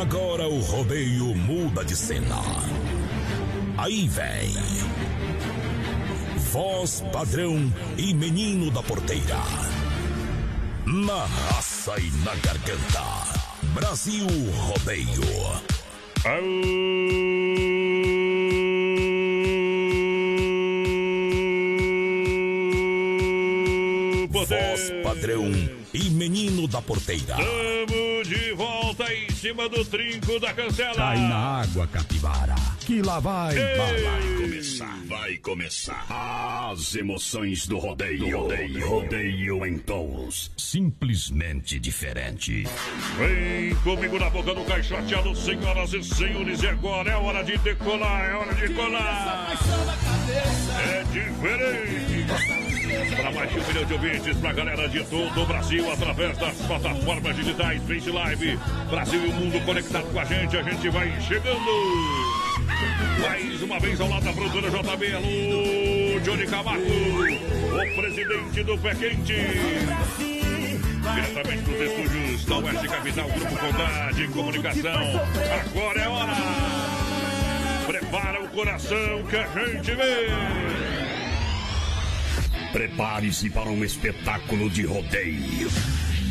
Agora o rodeio muda de cena. Aí vem. Voz padrão e menino da porteira. Na raça e na garganta. Brasil Rodeio. Voz padrão e menino da porteira. Estamos de volta em cima do trinco da cancela. Cai na água, capivara, que lá vai. Vai começar, vai começar. As emoções do rodeio. Rodeio, rodeio em touros. Simplesmente diferente. Vem comigo na boca do caixoteado, senhoras e senhores. E agora é hora de decolar, é hora de colar. É diferente. Para mais de um milhão de ouvintes, para a galera de todo o Brasil, através das plataformas digitais, Face Live, Brasil e o mundo conectado com a gente, a gente vai chegando. Mais uma vez ao lado da produtora JB, alô, Johnny Camargo, o presidente do Pé Quente. Diretamente dos estúdios da Oeste Capital, Grupo Condade, Comunicação. Agora é hora. Prepara o coração que a gente vê. Prepare-se para um espetáculo de rodeio.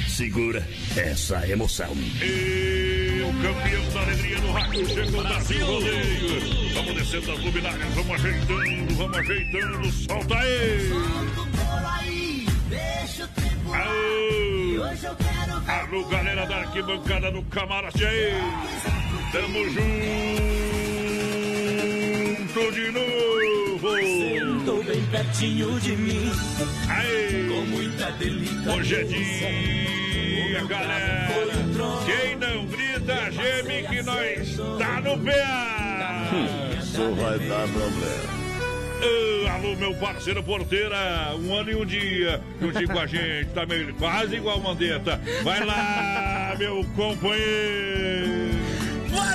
Segura essa emoção. E o campeão da alegria no rádio chegou o Brasil Rodeio. Vamos descendo as luminárias, vamos ajeitando, vamos ajeitando. Solta aí! Aô! Alô, galera da arquibancada no camarote aí! Tamo junto de novo! Sentou bem pertinho de mim. Aí! Com muita delícia. Hoje é dia, galera! Quem não grita, geme que nós tá no pé! Isso vai dar problema. Ah, alô, meu parceiro porteira, um ano e um dia, juntinho com a gente, tá meio, quase igual Mandetta. Vai lá, meu companheiro!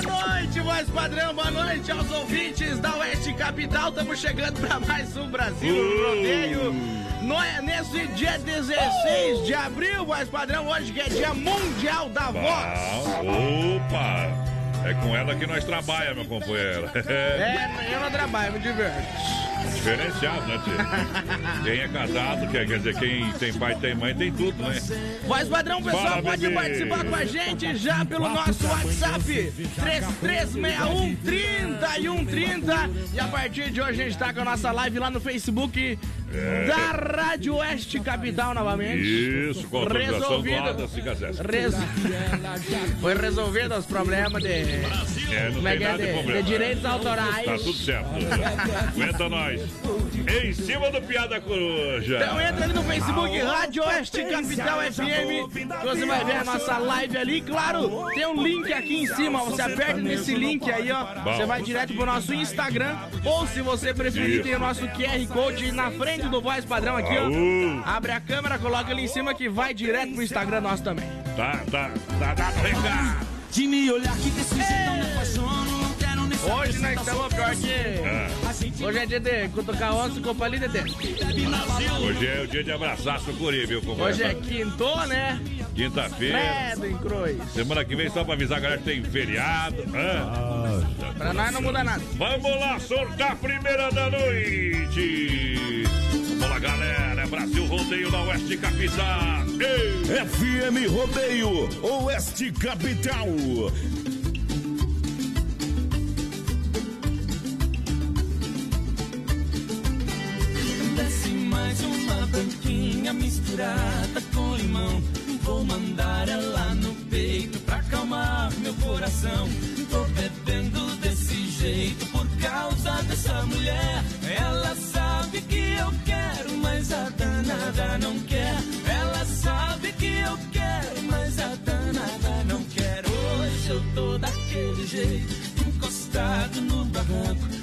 Boa noite, voz padrão, boa noite aos ouvintes da Oeste Capital. Estamos chegando para mais um Brasil Uh. Rodeio. No, nesse dia 16 de abril, voz padrão, hoje que é dia mundial da voz. Ah, opa! É com ela que nós trabalhamos, meu companheiro. É, eu não trabalho, me divirto. Diferenciado, né, tio? Quem é casado, quer dizer, quem tem pai, tem mãe, tem tudo, né? Voz padrão, pessoal, Fala, pode bebê. participar com a gente já pelo nosso WhatsApp 3361 3130. E a partir de hoje a gente tá com a nossa live lá no Facebook É. da Rádio Oeste Capital novamente. Isso, com do Resolvido. Ada Cicazés. Res... Foi resolvido os problemas de, É, não como é tem é, nada de de, problema. de direitos autorais. Tá tudo certo. Aguenta nós. Em cima do Piada Coruja. Então entra ali no Facebook Rádio Oeste Capital FM, que você vai ver a nossa live ali. Claro, tem um link aqui em cima, você aperta nesse link aí, ó. Você vai direto pro nosso Instagram. Ou se você preferir, Isso. tem o nosso QR Code na frente do voz padrão aqui, ó. Abre a câmera, coloca ali em cima que vai direto pro Instagram nosso também. Tá, tá, tá dado recado. De me olhar que desse jeito eu me apaixono. Hoje nós estamos pior que. Ah, Hoje é dia de cutucar onça com palito de dentro. hoje é o dia de abraçar sucuri, viu, companheiro? Hoje é quinto, né? Quinta-feira. Credo em cruz. Semana que vem, só pra avisar a galera que tem feriado. Ah, Pra nós não muda nada. Vamos lá, sortar a primeira da noite. Vamos lá, galera. Brasil Rodeio da Oeste Capital. Ei! FM Rodeio, Oeste Capital. Mais uma branquinha misturada com limão. Vou mandar ela no peito pra acalmar meu coração. Tô bebendo desse jeito por causa dessa mulher. Ela sabe que eu quero, mas a danada não quer. Ela sabe que eu quero, mas a danada não quer. Hoje eu tô daquele jeito, encostado no barranco.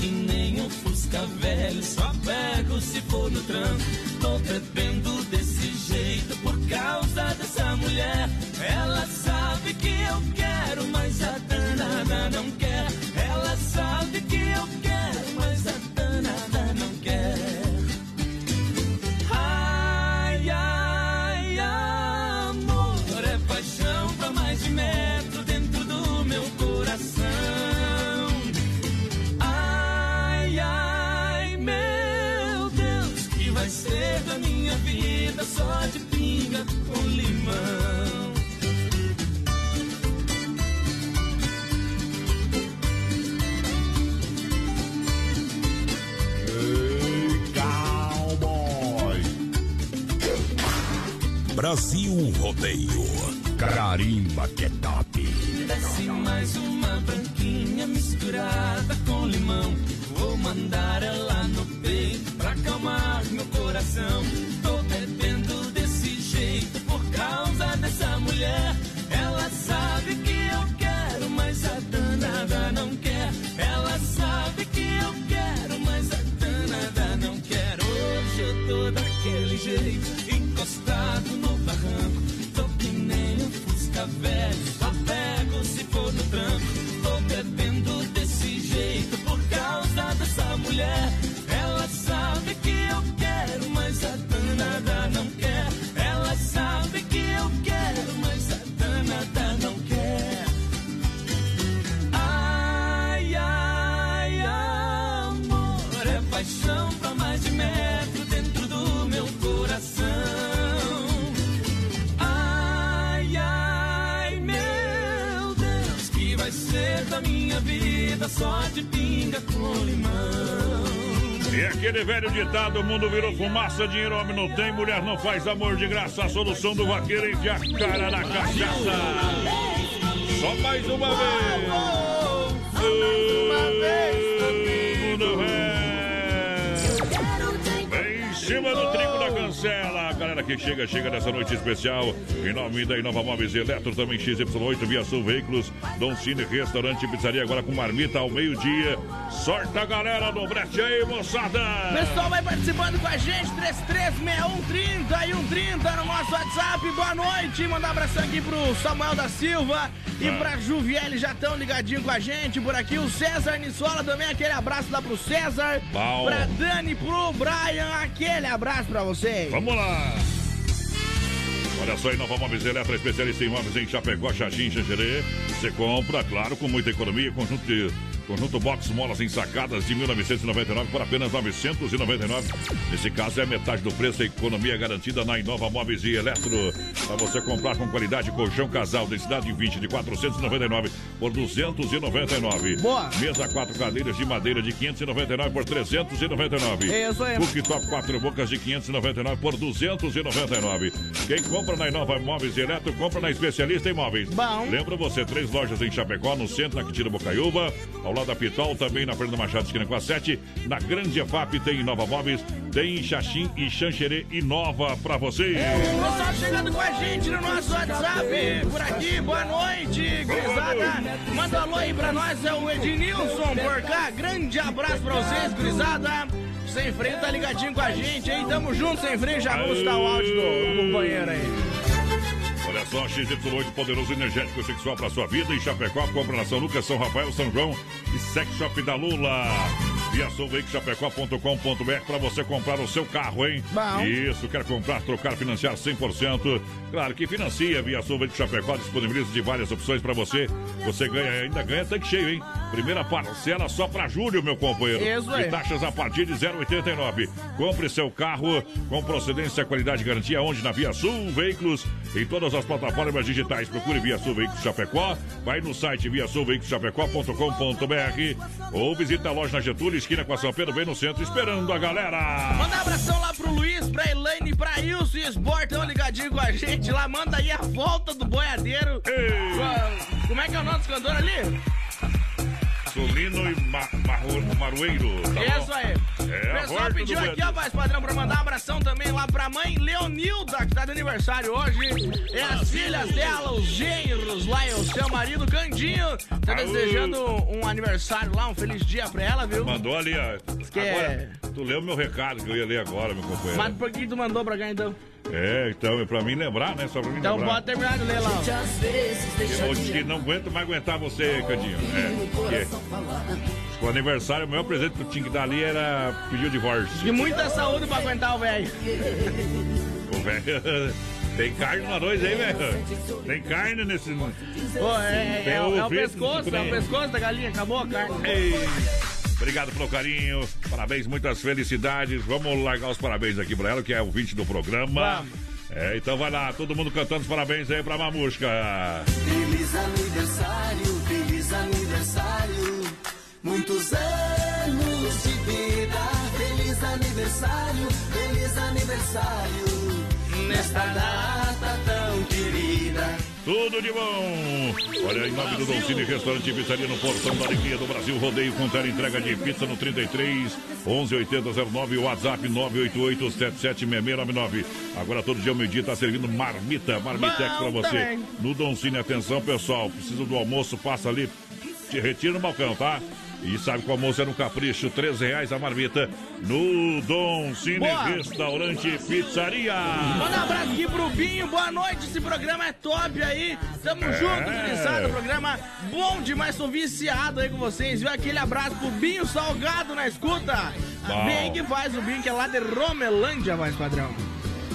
Que nem um fusca velho, só pego se for no tranco. Tô bebendo desse jeito por causa dessa mulher. Ela sabe que eu quero, mas a danada não quer. Ela sabe que eu quero, Brasil Rodeio. Carimba que é top. Desce mais uma branquinha misturada com limão. Vou mandar ela no peito pra acalmar meu coração. Tô bebendo desse jeito por causa dessa mulher. Ela sabe que eu quero, mas a danada não quer. Ela sabe que eu quero, mas a danada não quer. Hoje eu tô daquele jeito, fusca velho, só pego se for no tranco. Tô bebendo desse jeito por causa dessa mulher. Ela sabe que eu aquele velho ditado, o mundo virou fumaça, dinheiro homem não tem, mulher não faz amor de graça. A solução do vaqueiro é enfiar a cara na cachaça. Só mais uma vez. Uma vez Mundo Vem cancela. A galera que chega, chega nessa noite especial. Em nome da Inova Móveis Eletro, também XY8, Via Sul Veículos, Dom Cine, Restaurante e Pizzaria, agora com marmita ao meio-dia. Sorta a galera do brete aí, moçada! Pessoal vai participando com a gente, 336130 e 130 no nosso WhatsApp. Boa noite. Mandar um abração aqui pro Samuel da Silva e Ah. pra Juviele, já estão ligadinho com a gente por aqui. O César Nissola também, aquele abraço lá pro César. Bom. Pra Dani, pro Brian, aquele abraço pra Vamos lá! Olha só, Inova Móveis Eletro, especialista em móveis em Chapecó, Xaxim, Xanxerê. Você compra, claro, com muita economia, conjunto de Conjunto Box Molas ensacadas de 1999 por apenas 999. Nesse caso é metade do preço, a economia garantida na Inova Móveis e Eletro. Para você comprar com qualidade, colchão casal, densidade 20 de 499 por 299. Boa. Mesa quatro cadeiras de madeira de 599 por 399. Isso aí. Cooktop quatro bocas de 599 por 299. Quem compra na Inova Móveis e Eletro, compra na Especialista em Móveis. Bom. Lembra você, três lojas em Chapecó, no centro, na Quitira Bocaiúva, ao lado da Pitol, também na Fernanda Machado, esquina com a 7. Na Grande EFAP tem Nova Móveis, tem Xaxim e Xanxerê e Nova pra você. Pessoal chegando com a gente no nosso WhatsApp, por aqui, boa noite, gurizada. Manda um alô aí pra nós, é o Ednilson por cá. Grande abraço pra vocês, gurizada. Sem freio tá ligadinho com a gente, hein? Tamo junto, sem freio. Já dar o áudio do, do companheiro aí. Olha só, XY8 poderoso energético sexual para sua vida. Em Chapecó, compra na São Lucas, São Rafael, São João e Sex Shop da Lula. Via Chapecó.com.br para você comprar o seu carro, hein? Bom. Isso, quer comprar, trocar, financiar 100%. Claro que financia. Via Sul Chapecó disponibiliza de várias opções para você. Você ganha, ainda ganha tanque cheio, hein? Primeira parcela só para julho, meu companheiro. Isso aí. E taxas a partir de 0,89. Compre seu carro com procedência, qualidade e garantia onde? Na Via Sul Veículos, em todas as plataformas digitais. Procure Via Sul Veículos Chapecó. Vai no site viasulveiculoschapecó.com.br ou visita a loja na Getúlio, esquina com a São Pedro, bem no centro, esperando a galera. Manda um abração lá pro Luiz, pra Elaine, pra Ilson e Sportão ligadinho com a gente lá. Manda aí a volta do boiadeiro. Ei. Como é que é o nome dos cantores ali? Solino e Ma Marueiro. Tá Isso aí. É, o pessoal pediu aqui, ó, voz padrão, pra mandar um abração também lá pra mãe Leonilda, que tá de aniversário hoje. É as filhas dela, os genros lá e o seu marido Candinho. Tá desejando um aniversário lá, um feliz dia pra ela, viu? Mandou ali, ó. Que é- Agora, tu leu meu recado que eu ia ler agora, meu companheiro. Mas por que tu mandou pra cá então? É, então, é pra mim lembrar, né? Só pra mim Então lembrar. pode terminar de ler lá. ó. Eu que não aguento mais aguentar você, Candinho. É, que o aniversário, o maior presente que eu tinha que dar ali era pedir o divórcio. E muita saúde pra aguentar o velho. O velho. Tem carne no arroz aí, velho. Tem carne nesse. Pô, é, é, é, o- é o pescoço, é o pescoço da galinha, acabou a carne. Ei. Obrigado pelo carinho, parabéns, muitas felicidades. Vamos largar os parabéns aqui pra ela, que é o 20 do programa. Vamos. É, então vai lá, todo mundo cantando os parabéns aí pra Mamusca. Feliz aniversário, Muitos anos de vida. Feliz aniversário, feliz aniversário. Nesta data tão querida. Tudo de bom! Olha, em nome do Don Cine Restaurante e Pizzaria no Portão da Alegria do Brasil, rodeio com tela entrega de pizza no 33 11 8009, WhatsApp 988 776699. Agora todo dia ao meio-dia tá servindo marmita, marmitex pra Bom você. também. No Don Cine, atenção pessoal, precisa do almoço, passa ali, te retira no balcão, tá? E sabe o almoço é no capricho, 13 reais a marmita no Dom Cine Boa. Restaurante Pizzaria. Manda um abraço aqui pro Binho, boa noite, esse programa é top aí. Tamo É. junto, gurizada, programa bom demais, tô viciado aí com vocês, viu? Aquele abraço pro Binho Salgado na escuta. Bem que faz o Binho, que é lá de Romelândia, mais padrão.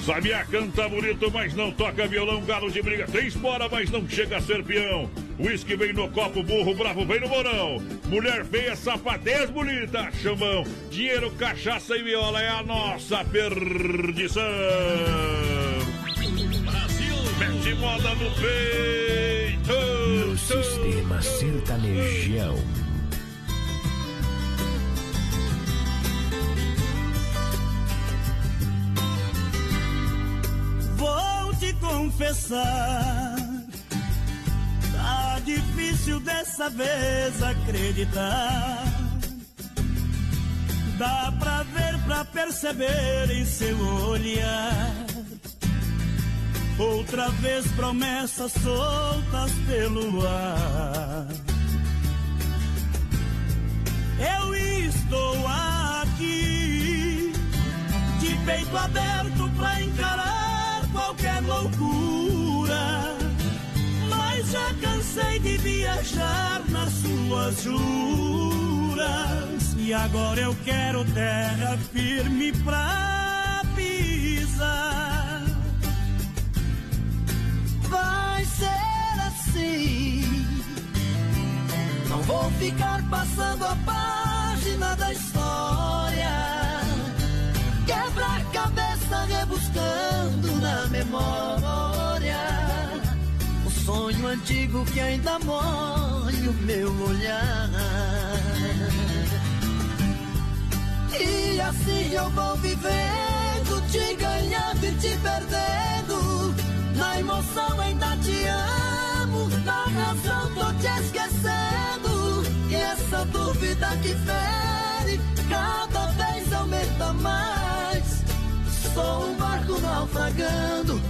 Sabia canta bonito, mas não toca violão, galo de briga. Tem espora, mas não chega a ser peão. Whisky vem no copo, burro bravo vem no morão. Mulher feia, safadez bonita, chamão. Dinheiro, cachaça e viola é a nossa perdição. Brasil, mete moda no peito. No sistema sertanejão. Vou te confessar, tá difícil dessa vez acreditar. Dá pra ver, pra perceber em seu olhar. Outra vez promessas soltas pelo ar. Eu estou aqui de peito aberto pra encarar qualquer loucura. Mas já cansei de viajar nas suas juras. E agora eu quero terra firme pra pisar. Vai ser assim. Não vou ficar passando a página da história. Quebra-cabeça rebuscando na memória. O sonho antigo que ainda molha o meu olhar. E assim eu vou vivendo, te ganhando e te perdendo. Na emoção ainda te amo, na razão tô te esquecendo. E essa dúvida que fere, cada vez aumenta mais. Sou um barco naufragando,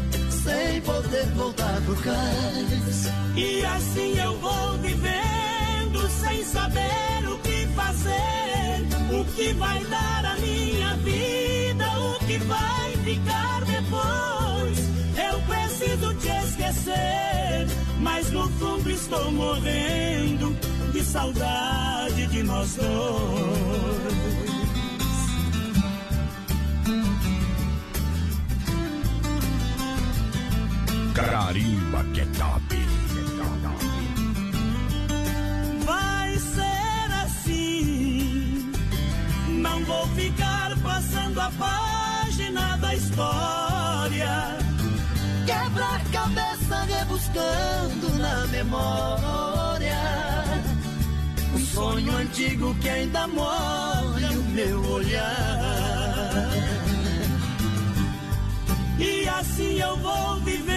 sem poder voltar pro cais. E assim eu vou vivendo sem saber o que fazer, o que vai dar a minha vida, o que vai ficar depois. Eu preciso te esquecer, mas no fundo estou morrendo de saudade de nós dois. Carimba que é top. Vai ser assim. Não vou ficar passando a página da história. Quebra-cabeça rebuscando na memória. Um sonho antigo que ainda molha meu olhar. E assim eu vou vivendo,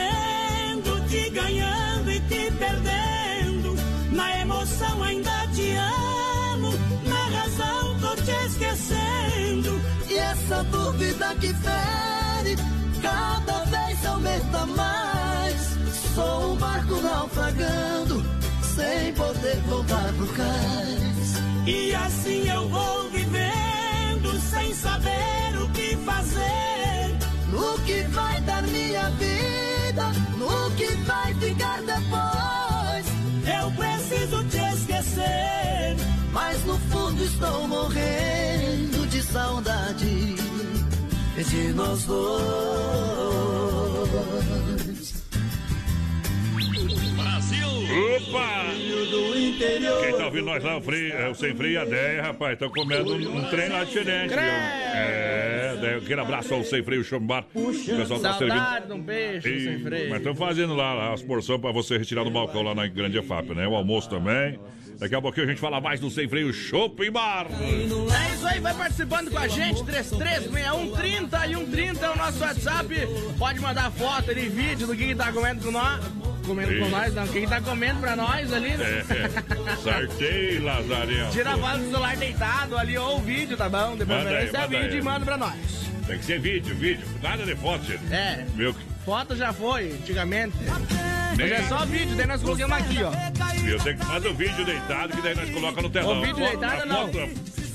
te ganhando e te perdendo. Na emoção ainda te amo, na razão tô te esquecendo. E essa dúvida que fere, cada vez aumenta mais. Sou um barco naufragando, sem poder voltar pro cais. E assim eu vou vivendo, sem saber o que fazer. No que vai dar minha vida, que vai ficar depois. Eu preciso te esquecer, mas no fundo estou morrendo de saudade de nós dois. Opa! Quem tá ouvindo nós lá, o, frio, é, o Sem Freio e a Deia, rapaz, estão comendo um, um trem lá diferente, viu? É, daí, aquele abraço ao Sem Freio Chambar. O pessoal tá servindo. Um peixe, E- sem freio. Mas estão fazendo lá, lá as porções pra você retirar do balcão lá na Grande EFAP, né? O almoço também. Daqui a pouquinho a gente fala mais do Sem Freio Shopping Bar. É isso aí, vai participando com a gente, 336130 e 130 é o nosso WhatsApp. Pode mandar foto ali, vídeo do que, que tá comendo com nós. Comendo com nós, não, o que, que tá comendo pra nós ali, né? É, sartei, Lazarento. Tira a foto do celular deitado ali, ou o vídeo, tá bom? De Manda aí, é manda vídeo aí. e manda pra nós. Tem que ser vídeo, vídeo. Nada de foto, gente. É. Meu, Foto já foi, antigamente. Hoje é só vídeo, daí nós colocamos aqui, ó. eu tenho que fazer o vídeo deitado, que daí nós colocamos no telão. O vídeo deitado, não. foto-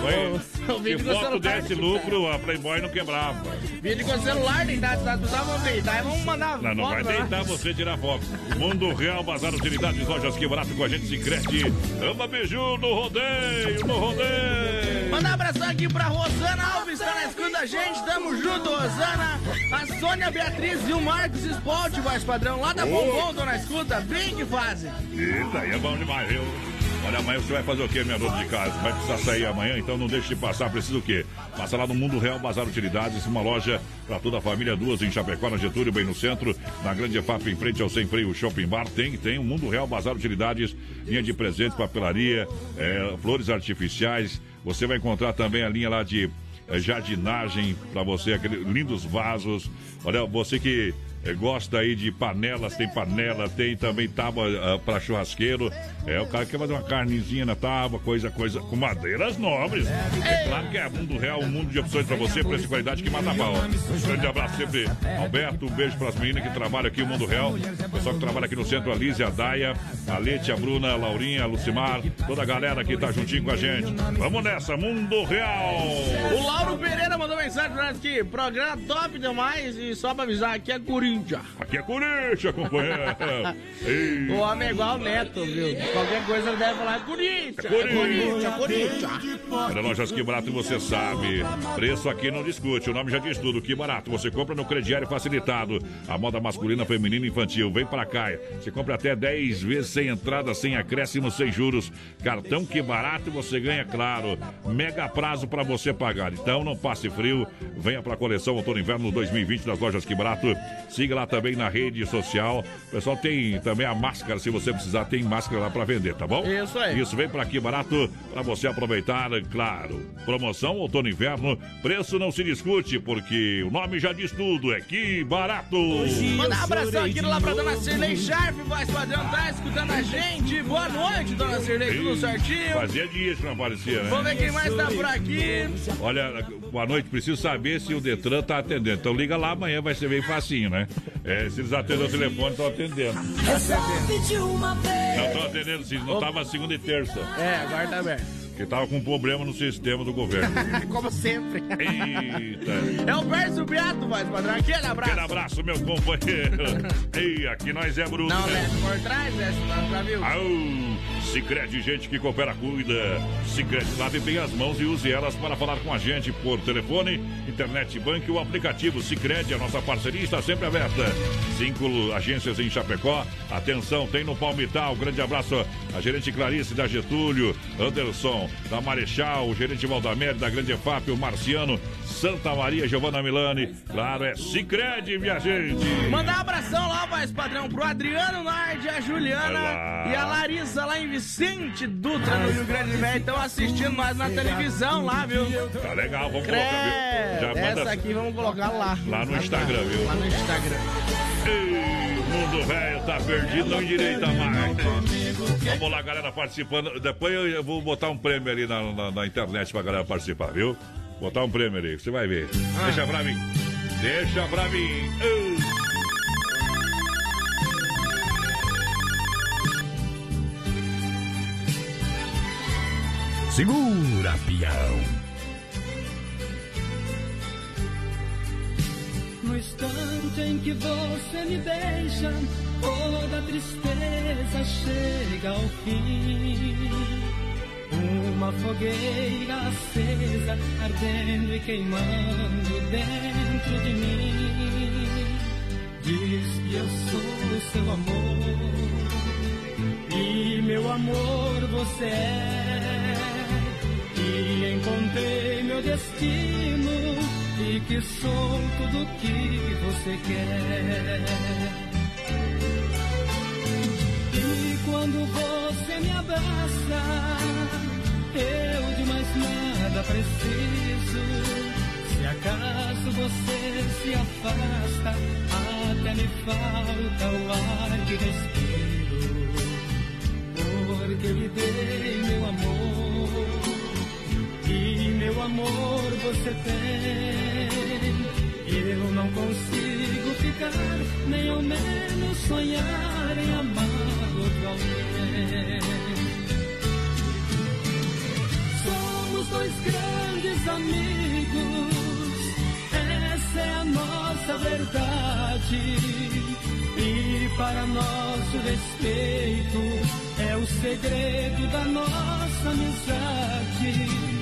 Foi. O vídeo Se foto celular. desse lucro, a Playboy não quebrava. Vídeo com o celular deitado, tá? Precisava vamos deitar e vamos mandar Não, não foto vai deitar você tirar foto. Mundo Real, Bazar Utilidades, Lojas Que Barato com a gente, Cicrete. Ama Biju no rodeio, no rodeio. Manda um abração aqui pra Rosana Alves, tá na escuta da gente, tamo junto, Rosana. A Sônia Beatriz e o Marcos Sport, voz padrão, lá da Bombom, tô na escuta, bem que fazem. Eita, aí é bom demais, viu? Olha, amanhã você vai fazer o quê, minha dona de casa? Vai precisar sair amanhã, então não deixe de passar. Precisa o quê? Passa lá no Mundo Real Bazar Utilidades, uma loja para toda a família, duas em Chapecó, na Getúlio, bem no centro, na Grande EFAP, em frente ao Sem Freio Shopping Bar. Tem, tem o Mundo Real Bazar Utilidades, linha de presentes, papelaria, é, flores artificiais. Você vai encontrar também a linha lá de é, jardinagem para você, aqueles lindos vasos. Olha, você que gosta aí de panelas, tem panela, tem também tábua para churrasqueiro. É, o cara quer fazer uma carnezinha na tábua, coisa, coisa, com madeiras nobres. É claro que é mundo real, um mundo de opções para você, preço e qualidade que mata pau. Um grande abraço sempre, Alberto, um beijo para as meninas que trabalham aqui no Mundo Real. O pessoal que trabalha aqui no centro, a Lízia, a Daia, a Lete, a Bruna, a Laurinha, a Lucimar, toda a galera que tá juntinho com a gente. Vamos nessa, Mundo Real! O Lauro Pereira mandou mensagem pra nós aqui, programa top demais e só pra avisar, aqui é Corinthians. Aqui é Corinthians, companheiro. Ei. O homem é igual o Neto, viu? Qualquer coisa ele deve falar, Corinthians, Corinthians. Corinthians, Corinthians. Olha, lojas Que Barato, você sabe. Preço aqui não discute, o nome já diz tudo. Que Barato, você compra no crediário facilitado. A moda masculina, feminina e infantil. Vem pra cá. Você compra até 10 vezes sem entrada, sem acréscimo, sem juros. Cartão Que Barato você ganha, claro. Mega prazo pra você pagar. Então não passe frio. Venha pra coleção Outono Inverno 2020 das lojas Que Barato. Siga lá também na rede social. O pessoal tem também a máscara, se você precisar, tem máscara lá pra vender, tá bom? Isso aí. Isso, vem pra aqui barato pra você aproveitar, claro. Promoção outono e inverno, preço não se discute, porque o nome já diz tudo, é que barato. Manda um abração aqui lá pra dona Cirlei Sharp, voz padrão, tá escutando a gente. Boa noite, dona Cirlei, tudo certinho? Fazia dias que não aparecia, Vamos né? ver quem mais tá por aqui. Olha, boa noite, preciso saber se o Detran tá atendendo. Então liga lá amanhã, vai ser bem facinho, né? É, se eles atendem o telefone, estão atendendo. Uma vez. Não estão atendendo sim, não tava segunda e terça. É, agora tá aberto. Porque tava com problema no sistema do governo. Como sempre. Eita. É o Pércio Beato, voz padrão. Aquele abraço. Aquele abraço, meu companheiro. Ei, aqui nós é bruto. Não, né? desce por trás, desce pra pra viu? Au! Sicredi, gente que coopera, cuida. Sicredi, lave bem as mãos e use elas para falar com a gente por telefone, internet, banco ou aplicativo. Sicredi, a nossa parceria está sempre aberta. Cinco agências em Chapecó. Atenção, tem no Palmital. Grande abraço a gerente Clarice da Getúlio, Anderson da Marechal, o gerente Valdamer da Grande EFAP, o Marciano, Santa Maria, Giovana Milani. Claro, é Sicredi, minha gente. Mandar um abração lá, voz padrão, pro Adriano Nardi, a Juliana e a Larissa lá em Vicente Dutra, no Rio Grande do Sul. Estão assistindo nós na televisão lá, viu? Tá legal, vamos Crê... colocar, viu? Já Essa aqui vamos colocar lá. lá no Instagram, viu? Lá no Instagram. Ei, o mundo velho tá perdido, não endireita mais. Vamos lá, galera participando. Depois eu vou botar um prêmio ali na, na, na internet pra galera participar, viu? Botar um prêmio ali, você vai ver. Deixa pra mim. Deixa pra mim. Ei. Segura, peão. No instante em que você me beija, toda tristeza chega ao fim. Uma fogueira acesa, ardendo e queimando dentro de mim. Diz que eu sou seu amor, e meu amor você é. E encontrei meu destino, e que sou tudo que você quer. E quando você me abraça, eu de mais nada preciso. Se acaso você se afasta, até me falta o ar que respiro. Amor você tem. Eu não consigo ficar, nem ao menos sonhar em amar outro alguém. Somos dois grandes amigos, essa é a nossa verdade. E para nosso respeito, é o segredo da nossa amizade.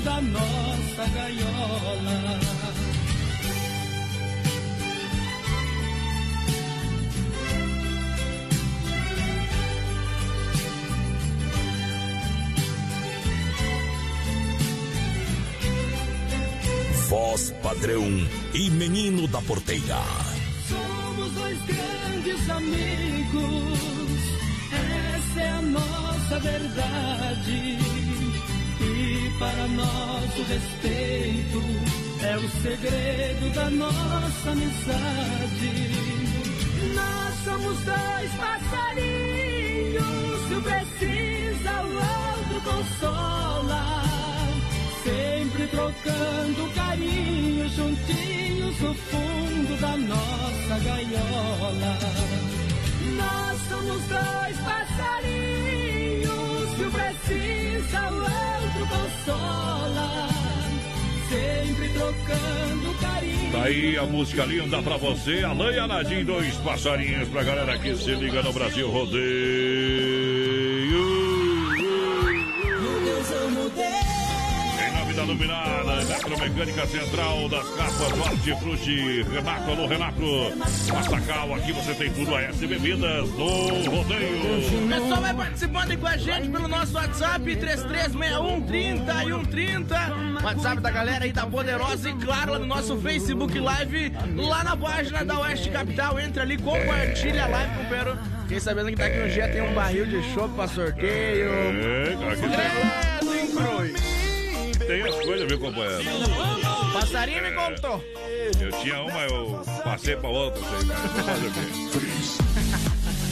da nossa gaiola. Voz padrão e menino da porteira. Somos dois grandes amigos, essa é a nossa verdade. Para nosso respeito, é o segredo da nossa amizade. Nós somos dois passarinhos, se um precisa, o outro consola. Sempre trocando carinho, juntinhos no fundo da nossa gaiola. Nós somos dois passarinhos, se um precisa, o outro consola. Sempre trocando carinho. Tá aí a música linda pra você. Alain e Anadim, dois passarinhos pra galera que se liga no Brasil Rodeio. Da Luminada, Eletromecânica Central das Capas, Hortifruti, Renato, alô Renato. Massacal, aqui você tem tudo a S Bebidas no Rodeio. O pessoal vai participando com a gente pelo nosso WhatsApp 3361 30 e 130. WhatsApp da galera aí da Poderosa e claro lá no nosso Facebook Live, lá na página da Oeste Capital. Entra ali, compartilha a live, companheiro. Fiquei sabendo que daqui um dia tem um barril de chopp pra sorteio. É, cara, que Credo? Tem as coisas, viu, companheiro? Passarinho me contou. Eu tinha uma, eu passei pra outra. sei lá. Vou fazer o quê?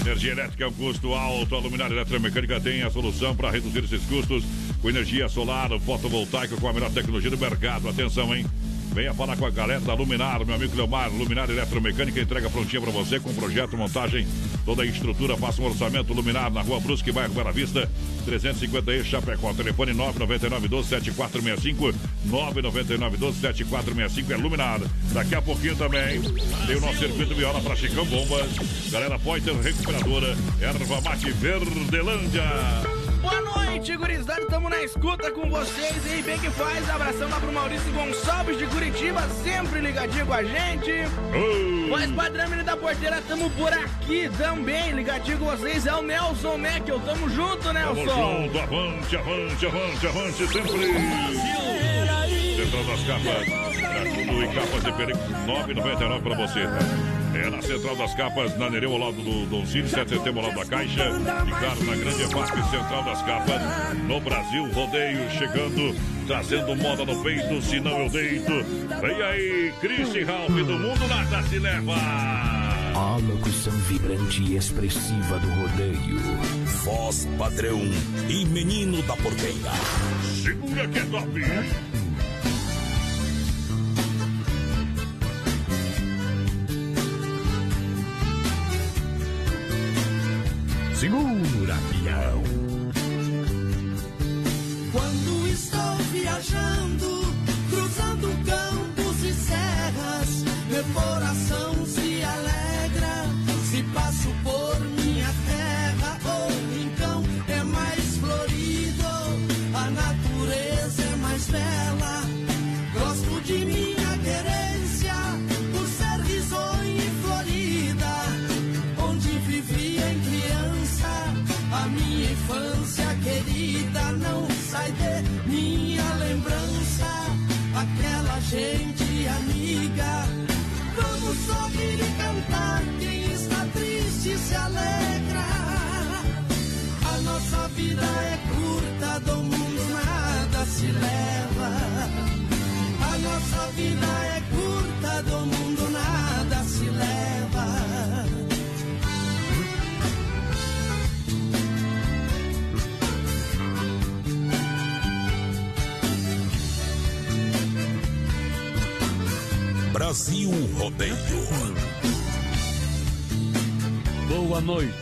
Energia elétrica é um custo alto. A Luminária Eletromecânica tem a solução para reduzir esses custos com energia solar, fotovoltaica com a melhor tecnologia do mercado. Atenção, hein? Venha falar com a galera da Luminar, meu amigo Leomar. Luminar Eletromecânica entrega prontinha para você com projeto, montagem, toda a estrutura. Faça um orçamento Luminar na rua Brusque, bairro Bela Vista, 350 e Chapecó. Telefone 999 12 7465 999 12 7465 é Luminar. Daqui a pouquinho também tem o nosso circuito viola para Chicão Bomba. Galera Pointer Recuperadora, Erva Mate Verdelândia. Boa noite, gurizada. Estamos na escuta com vocês. E bem que faz. Abração lá pro Maurício Gonçalves de Curitiba, sempre ligadinho com a gente. Oh. Voz padrão, menino da porteira, tamo por aqui também, ligadinho com vocês. É o Nelson Meckel. Tamo junto, Nelson. Tamo junto, avante, avante, avante, avante, sempre. Central das capas, pra tudo e capas de perigo, 9,99 pra você, tá? É na Central das Capas, na Nereu, ao lado do Donzini, 7 de setembro, ao lado da Caixa. E claro, na Grande EFAP Central das Capas, no Brasil, rodeio chegando, trazendo moda no peito, se não eu deito. Vem aí, Christian Ralph, do mundo nada se leva. A locução vibrante e expressiva do rodeio. Voz padrão e menino da porteira. Segura que é top. Segura, pião. Quando estou viajando, cruzando campos e serras, meu coração Brasil Rodeio. Boa noite,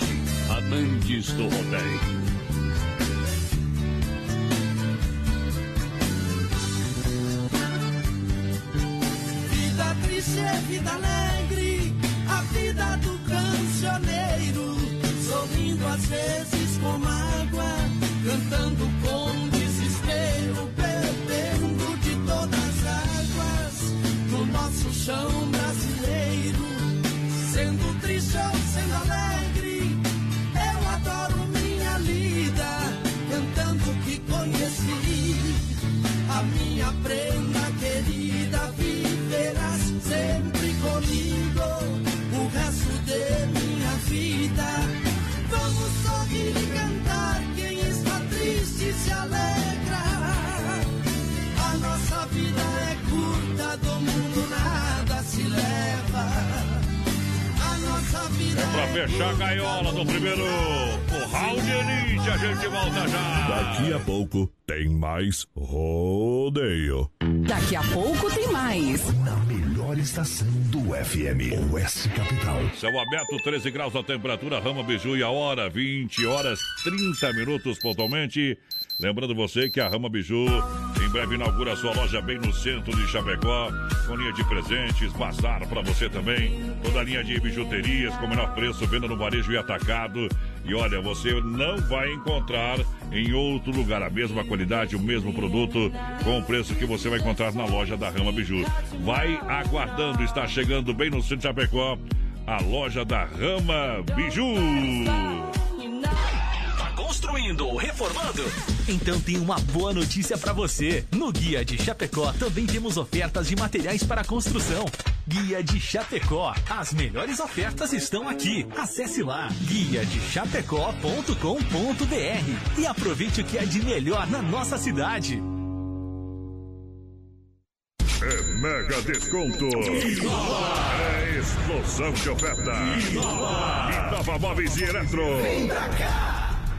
amantes do rodeio. Vida triste é vida alegre, a vida do cancioneiro. Sorrindo às vezes com mágoa, cantando com nosso fechar a gaiola do primeiro Curral de Elite. A gente volta já. Daqui a pouco tem mais rodeio. Daqui a pouco tem mais. Na melhor estação do FM, Oeste Capital. Céu aberto, 13 graus a temperatura, Rama Biju e a hora, 20 horas 30 minutos pontualmente. Lembrando você que a Rama Biju breve inaugura sua loja bem no centro de Chapecó, com linha de presentes, bazar para você também, toda a linha de bijuterias com menor preço, venda no varejo e atacado. E olha, você não vai encontrar em outro lugar a mesma qualidade, o mesmo produto, com o preço que você vai encontrar na loja da Rama Biju. Vai aguardando, está chegando bem no centro de Chapecó, a loja da Rama Biju. Construindo reformando? Então tem uma boa notícia pra você. No Guia de Chapecó também temos ofertas de materiais para construção. Guia de Chapecó. As melhores ofertas estão aqui. Acesse lá guia de chapecó.com.br e aproveite o que é de melhor na nossa cidade. É mega desconto. É explosão de oferta. Inova Móveis e Eletro.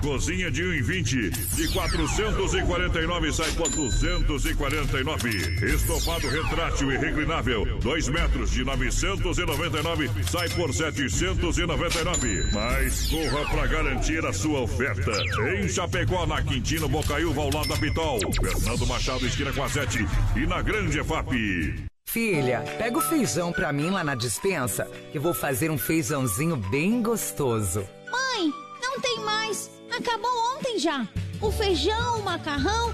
Cozinha de 1,20 de 449 sai por 249. Estofado retrátil e reclinável, 2 metros de 999 sai por 799. Mas corra para garantir a sua oferta. Em Chapecó, na Quintino Bocaiúva, ao lado da Pitol. Fernando Machado, esquina com a 7 e na Grande EFAP. Filha, pega o feijão pra mim lá na dispensa, que vou fazer um feijãozinho bem gostoso. Mãe, não tem mais. Acabou ontem já. o feijão, o macarrão,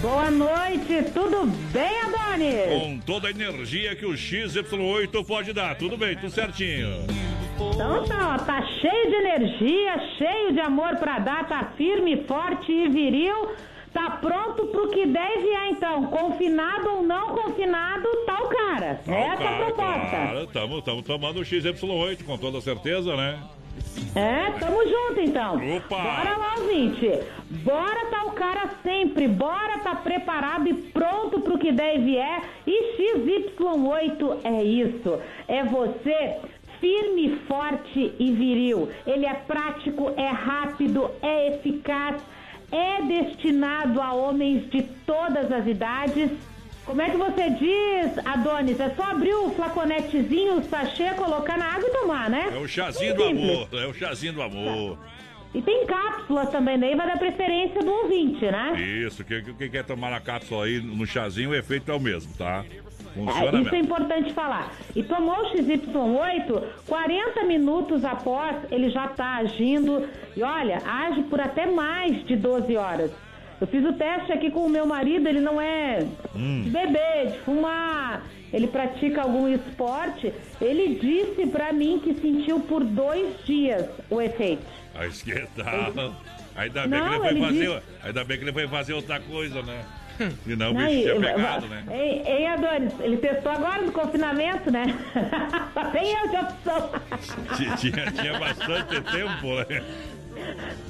Boa noite, tudo bem, Adonis? Com toda a energia que o XY8 pode dar. Tudo bem, tudo certinho. Então tá, ó, tá cheio de energia, cheio de amor pra dar, tá firme, forte e viril. Tá pronto pro que deve é, então. Confinado ou não confinado, tá o cara. Tá Essa é a cara, proposta. Claro, tamo, tamo tomando o XY8, com toda certeza, né? É, tamo junto então. Opa! Bora lá, ouvinte. Bora tá o cara sempre. Bora tá preparado e pronto pro que deve é. E XY8 é isso. É você firme, forte e viril. Ele é prático, é rápido, é eficaz, é destinado a homens de todas as idades. Como é que você diz, Adonis? É só abrir o flaconetezinho, o sachê, colocar na água e tomar, né? É o chazinho do amor, é o chazinho do amor. E tem cápsulas também, daí vai dar preferência do ouvinte, né? Isso, quem, quem quer tomar a cápsula aí no chazinho, o efeito é o mesmo, tá? É, isso é mesmo. importante falar. E tomou o XY8, 40 minutos após, ele já está agindo. E olha, age por até mais de 12 horas. Eu fiz o teste aqui com o meu marido, ele não é Hum. de beber, de fumar, ele pratica algum esporte. Ele disse pra mim que sentiu por dois dias o efeito. A esquentar. Ainda bem, Não, que ele foi ele fazer, disse- ainda bem que ele foi fazer outra coisa, né? E não, o Não, bicho tinha pegado, né? Ei, ei, Adonis, ele testou agora no confinamento, né? Só tem eu de opção. Tinha, tinha bastante tempo, né?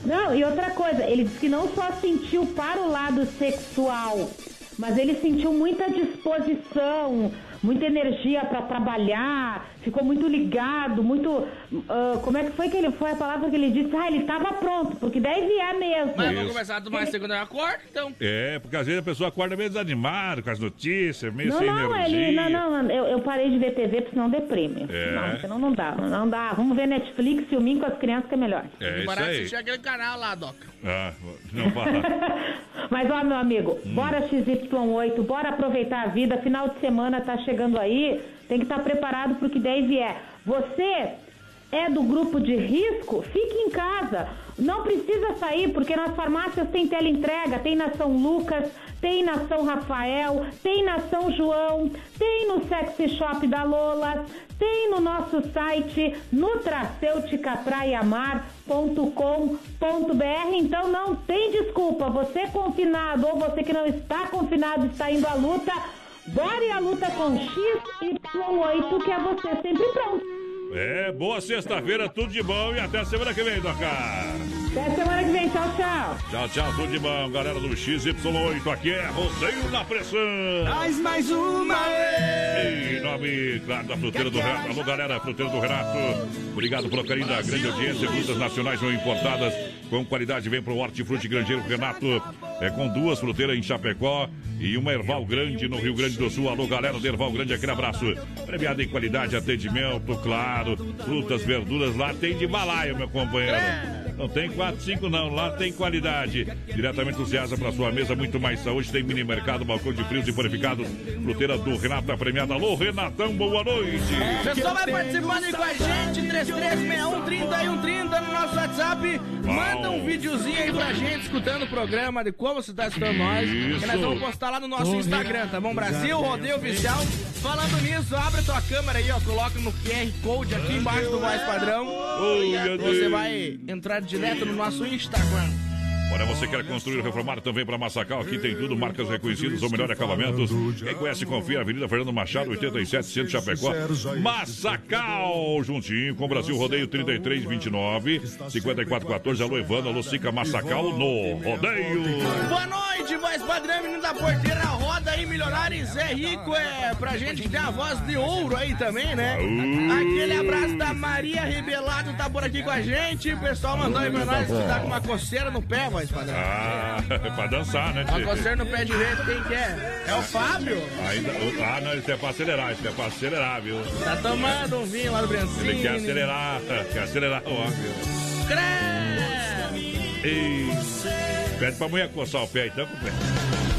Não, e outra coisa, ele disse que não só sentiu para o lado sexual, mas ele sentiu muita disposição, muita energia para trabalhar, ficou muito ligado, muito. ah, como é que foi que ele foi a palavra que ele disse? Ah, ele estava pronto, porque daí vier mesmo. Mas vamos começar a tomar a segunda eu acordo, então. É, porque às vezes a pessoa acorda meio desanimada com as notícias, meio Não, sem não, energia. ele. Não, não, eu, eu parei de ver TV, porque senão deprime. É. Não, senão não dá, não dá. Vamos ver Netflix, filminho com as crianças que é melhor. É isso aí. assistir aquele canal lá, Doca. Ah, não fala. Mas ó, meu amigo, Hum. bora XY8, bora aproveitar a vida. Final de semana tá chegando aí, tem que estar preparado pro que deve é. Você é do grupo de risco? Fique em casa. Não precisa sair, porque nas farmácias tem teleentrega, tem na São Lucas, tem na São Rafael, tem na São João, tem no Sexy Shop da Lola, tem no nosso site nutracêuticapraiamar.com.br. Então não tem desculpa. Você confinado ou você que não está confinado está indo à luta, bora à luta com XY8 que é você sempre pronto. É, boa sexta-feira, tudo de bom e até semana que vem, Doca. Até semana que vem. Tchau, tchau. Tchau, tchau, tudo de bom, galera do XY8. Aqui é Rodeio na Pressão. Traz mais uma Em nome, claro, da Fruteira do Renato. Alô, galera, Fruteira do Renato. Obrigado pelo carinho da grande audiência. Frutas nacionais não importadas, com qualidade. Vem pro Hortifruti Grangeiro Renato. É com duas fruteiras em Chapecó e uma Erval Grande no Rio Grande do Sul. Alô, galera do Erval Grande, aquele abraço. Premiado em qualidade, atendimento, claro. Frutas, verduras, lá tem de balaio, meu companheiro. Não tem 4, 5 não, lá tem qualidade. Diretamente do Ceasa para sua mesa, muito mais saúde. Tem mini mercado, balcão de frios e purificados. Fruteira do Renato, tá premiada. Alô, Renatão, boa noite. O pessoal vai participando aí com a gente, 3361-3130 no nosso WhatsApp. Manda um videozinho aí pra gente, escutando o programa, de como você tá escutando nós. Isso. Que nós vamos postar lá no nosso Instagram, tá bom? Brasil Rodeio Oficial. Falando nisso, abre tua câmera aí, ó, coloca no QR Code aqui embaixo do voz padrão. Oi, meu Você vai entrar direto no nosso Instagram. Olha, você quer construir ou reformar também para Massacal? Aqui tem tudo, marcas reconhecidas ou melhor acabamentos. Quem conhece, confia. Avenida Fernando Machado, 87, Centro Chapecó. Massacal, juntinho com o Brasil Rodeio 3329 5414. Alô, Evandro, alô, Sica Massacal no Rodeio. Boa noite, voz padrão, menino da porteira. Roda aí, milionários. É rico, é pra gente que tem a voz de ouro aí também, né? Aquele abraço da Maria Rebelado tá por aqui com a gente. O pessoal mandou aí pra nós que tá com uma coceira no pé, voz padrão. Ah, é pra dançar, né, tio? coceira no pé direito, quem que é? É o Fábio. Ainda, ah, não, isso é pra acelerar, isso é pra acelerar, viu? Tá tomando um vinho lá do Brancini. Ele quer acelerar, quer acelerar o homem. E pede pra mulher coçar o pé então, compadre.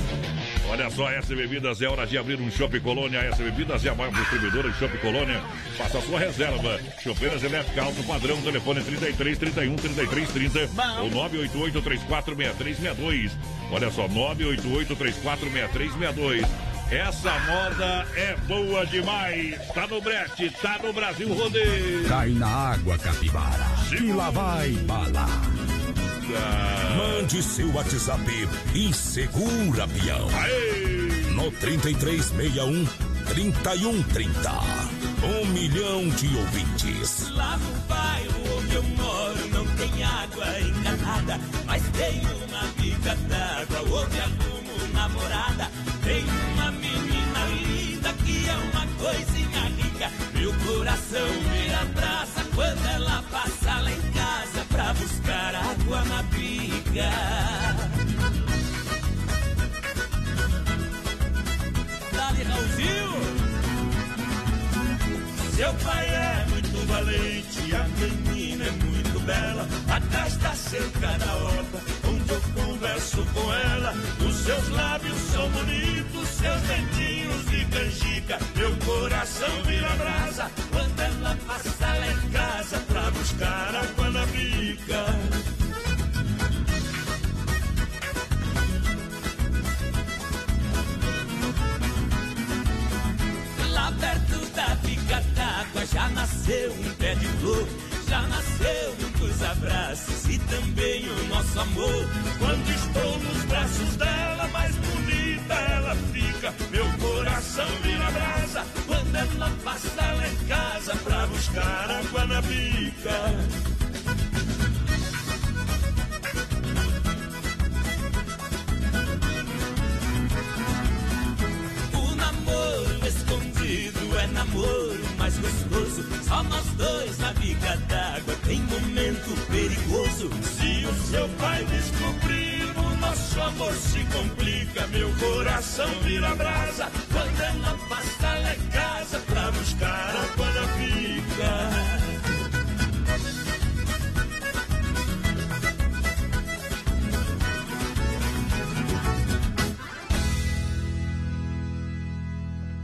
Olha só, essa Bebidas é hora de abrir um Shopping Colônia. Essa Bebidas é a maior distribuidora de Shopping Colônia. Faça a sua reserva. Chopeiras elétricas alto padrão, telefone 33 31 33 30 ou 988 34 6362. Olha só, 988 34 6362. Essa moda é boa demais. Tá no brete, tá no Brasil Rodeio. Cai na água, capivara. E lá vai bala. Mande seu WhatsApp e segura, peão. No 3361 3130. Um milhão de ouvintes. Lá no bairro onde eu moro não tem água encanada, mas tem uma bica d'água onde arrumo namorada. Tem uma menina linda que é uma coisinha rica. Meu coração vira praça quando ela passa lá em água na bica. Dali, Raulzinho! Seu pai é muito valente, a menina é muito bela. Atrás da cerca da horta, onde eu converso com ela. Os seus lábios são bonitos, seus dentinhos de canjica. Meu coração vira brasa quando ela passa lá em casa pra buscar água na. Nasceu um pé de flor, já nasceu muitos abraços e também o nosso amor. Quando estou nos braços dela, mais bonita ela fica. Meu coração vira brasa quando ela passa lá em casa pra buscar água na bica. Gostoso. Só nós dois na bica d'água tem momento perigoso. Se o seu pai descobrir, o nosso amor se complica. Meu coração vira brasa quando ela passa lá em casa pra buscar água na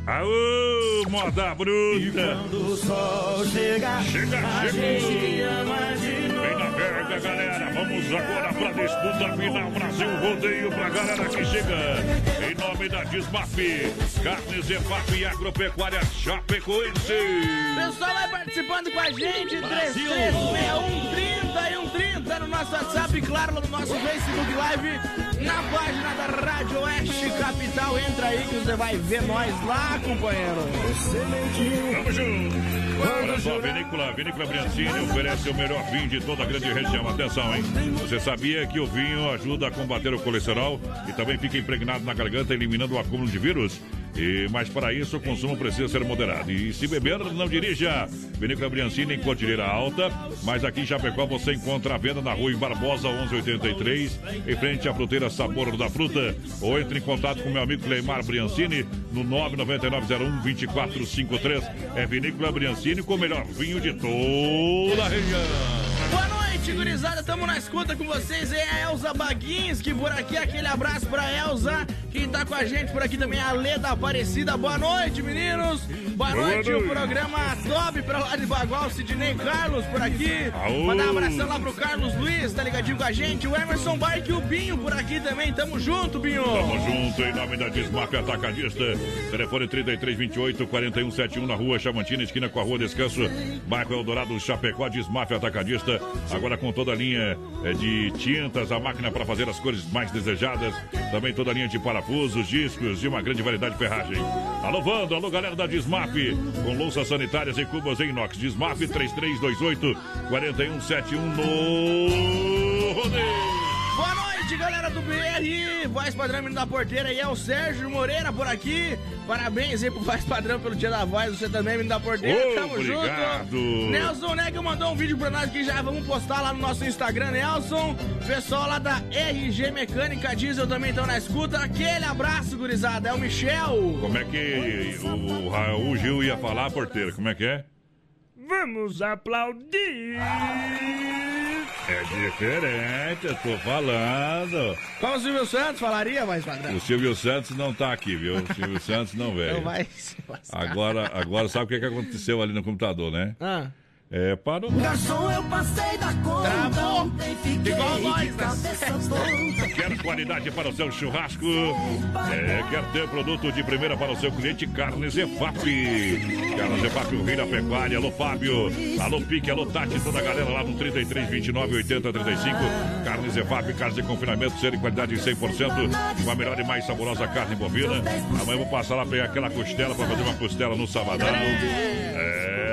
Aô, moda bruta! quando o sol chega, Chega, a chega. gente ama de novo. Vem na verga, galera. Vamos agora pra disputa final. Brasil rodeio pra galera que chega. Em nome da Desmap, Carnes EFAP e Agropecuária Chapecoense. Pessoal vai participando com a gente, 3361 30 e 130 no nosso WhatsApp, claro, no nosso Facebook Live, na página da Rádio Oeste Capital. Entra aí que você vai ver nós lá, companheiro. Tamo junto. Olha só, Vinícola, Vinícola Briancini oferece o melhor vinho de toda a grande região. Atenção, hein? Você sabia que o vinho ajuda a combater o colesterol e também fica impregnado na garganta, eliminando o acúmulo de vírus? E, mas para isso o consumo precisa ser moderado. E se beber, não dirija. Vinícola Briancini em Cordilheira Alta, mas aqui em Chapecó você encontra a venda na rua Barbosa 1183, em frente à fruteira Sabor da Fruta. Ou entre em contato com meu amigo Cleimar Briancini no 99901-2453. É Vinícola Briancini com o melhor vinho de toda a região. Boa noite, gurizada. Tamo na escuta com vocês. É a Elza Baguinski por aqui. Aquele abraço pra Elza. Quem tá com a gente por aqui também é a Leda Aparecida. Boa noite, meninos. Boa, Boa noite. noite. O programa top pra lá de Bagual. Sidney Carlos por aqui. Aô. Mandar um abração lá pro Carlos Luiz, tá ligadinho com a gente. O Emerson Bike e o Binho por aqui também. Tamo junto, Binho. Tamo junto em nome da Desmaf Atacadista. Telefone 3328 4171 na rua Chamantina, esquina com a rua Descanso. Bairro Eldorado, Chapecó, Desmaf Atacadista. Agora com toda a linha é, de tintas, a máquina para fazer as cores mais desejadas. Também toda a linha de parafusos, discos e uma grande variedade de ferragem. Alô, Vando, alô, galera da Desmap, com louças sanitárias e cubas em inox. Desmap 3328 4171 no rodeio. Boa noite, galera do BR. Voz padrão menino da porteira aí é o Sérgio Moreira por aqui. Parabéns aí pro Voz Padrão pelo dia da voz. Você também, menino da porteira. Ô, Tamo obrigado. junto. Nelson Neg mandou um vídeo pra nós que já vamos postar lá no nosso Instagram, Nelson. Pessoal lá da RG Mecânica Diesel também estão na escuta. Aquele abraço, gurizada. É o Michel. Como é que o Raul Gil ia falar, porteira? Como é que é? Vamos aplaudir. É diferente, eu tô falando. Como o Silvio Santos falaria, mais padrão? O Silvio Santos não tá aqui, viu? O Silvio Santos não veio. Não vai se lascar. Agora, agora sabe o que, que aconteceu ali no computador, né? Ah. É, parou. Garçom, eu passei da conta. Travou. Ontem fiquei Igual nós, né? Quer qualidade para o seu churrasco? É, quer ter produto de primeira para o seu cliente? Carnes EFAP. Carnes EFAP, o rei da pecuária. Alô, Fábio. Alô, Pique. Alô, Tati. Toda a galera lá no 33, 29, 80, 35. Carnes EFAP, carnes de confinamento, ser de qualidade 100%. Com a melhor e mais saborosa carne bovina. Amanhã eu vou passar lá pegar aquela costela para fazer uma costela no sabadão. É.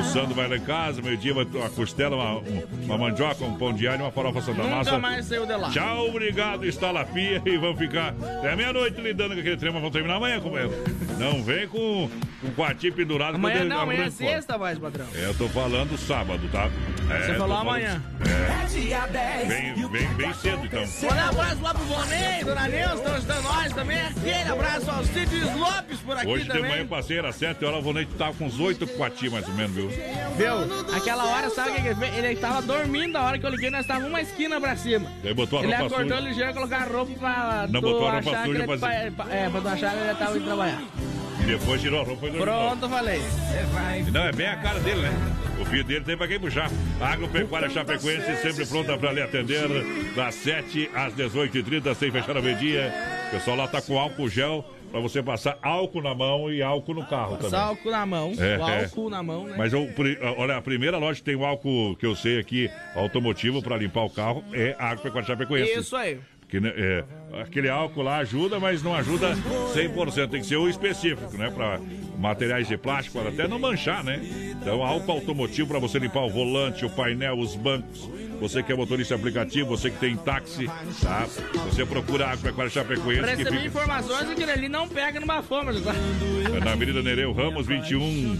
O Sandro vai lá em casa, meio-dia uma costela, uma, um- uma mandioca, um pão de alho e uma farofa Santa Massa. Nunca mais saiu de lá. Tchau, obrigado, instala a pia e vamos ficar até meia-noite lidando com aquele trem, mas vamos terminar amanhã, companheiro. Não vem com, com o quartinho pendurado. Amanhã não, amanhã é sexta, voz padrão. É, eu tô falando sábado, tá? É, Você falou amanhã. É, bem, bem, bem cedo, então. Mandar um abraço lá pro Vonei, Dona Neuza, estão ajudando nós também. Aquele abraço ao Cid Lopes por aqui Hoje de também. manhã eu passei, era 7 horas, o Vonete tava com uns 8 quartinhos mais ou menos, viu? Viu? Aquela hora, sabe o que ele fez? Ele tava dormindo a hora que eu liguei, nós estávamos uma esquina pra cima. Daí botou a Ele roupa acordou suja. ligeiro, colocar a roupa pra Não botou a roupa suja ele, pra- pa- é, pra tu achar que ele tava indo trabalhar. E depois tirou a roupa e dormiu. Pronto, falei. Não, é bem a cara dele, né? O filho dele tem pra quem puxar. Agropecuária Chapecoense, sempre pronta pra lhe atender. Das 7 às 18h30, sem fechar a meia. O pessoal lá tá com álcool gel pra você passar álcool na mão e álcool no carro também. Só álcool na mão, É, o é. álcool na mão, né? Mas eu, olha, a primeira loja que tem o álcool que eu sei aqui, automotivo, pra limpar o carro, é a Agropecuária Chapecoense. Isso aí. Né, é, aquele álcool lá ajuda, mas não ajuda 100%. Tem que ser o específico, né? Para materiais de plástico, para até não manchar, né? Então, álcool automotivo para você limpar o volante, o painel, os bancos. Você que é motorista aplicativo, você que tem táxi, tá? Você procura a Agropecuária Chapecoense. que Recebi fica- informações que ele ali não pega no bafômetro, tá? é na Avenida Nereu Ramos, 21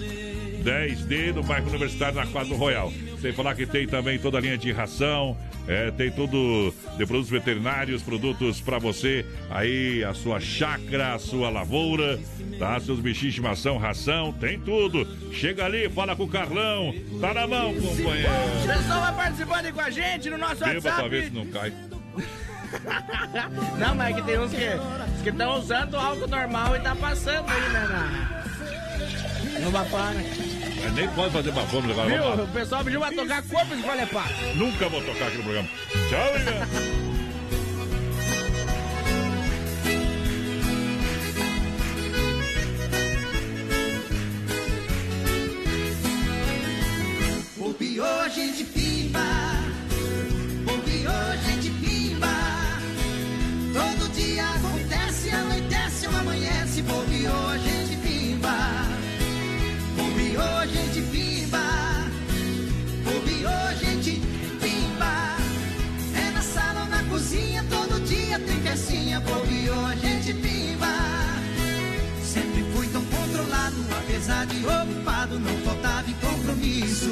10D, no bairro Universitário, na quadra do Royal. Sem falar que tem também toda a linha de ração, é, tem tudo de produtos veterinários, produtos para você aí, a sua chácara, a sua lavoura, tá? Seus bichinhos de estimação, ração, tem tudo. Chega ali, fala com o Carlão, tá na mão, companheiro. O pessoal vai participando aí com a gente no nosso Beba WhatsApp. se não cai. Não, mas é que tem uns que estão usando álcool normal e tá passando aí, né? Na... No né? Mas nem pode fazer bafômetro agora, vamos Viu? lá. O pessoal pediu pra tocar corpo de colepá. Nunca vou tocar aqui no programa. Tchau, Ian. O pior gente de ocupado, não faltava em compromisso.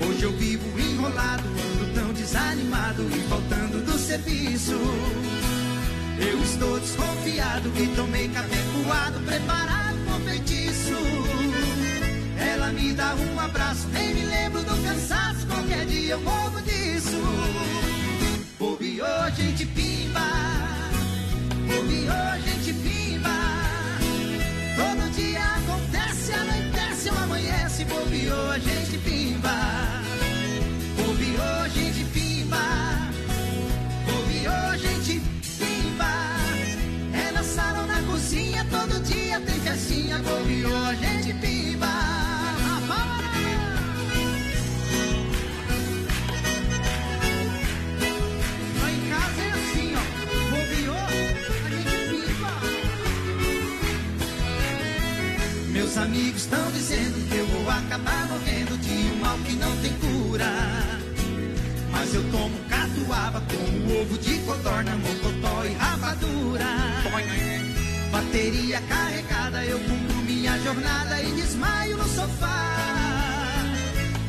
Hoje eu vivo enrolado, ando tão desanimado e faltando do serviço. Eu estou desconfiado que tomei café coado, preparado com feitiço. Ela me dá um abraço, nem me lembro do cansaço, qualquer dia eu morro disso. Bobeou, gente pimba, bobeou, gente pimba. bobeou, a gente pimba. Bobeou, a gente pimba. Bobeou, a gente pimba. É na na cozinha, todo dia tem festinha. Bobeou, a gente pimba. Lá em casa é assim, ó. Bobeou, a gente pimba. Meus amigos estão dizendo acabar morrendo de um mal que não tem cura. Mas eu tomo catuaba com ovo de codorna, mocotó e rapadura. Bateria carregada, eu cumpro minha jornada e desmaio no sofá.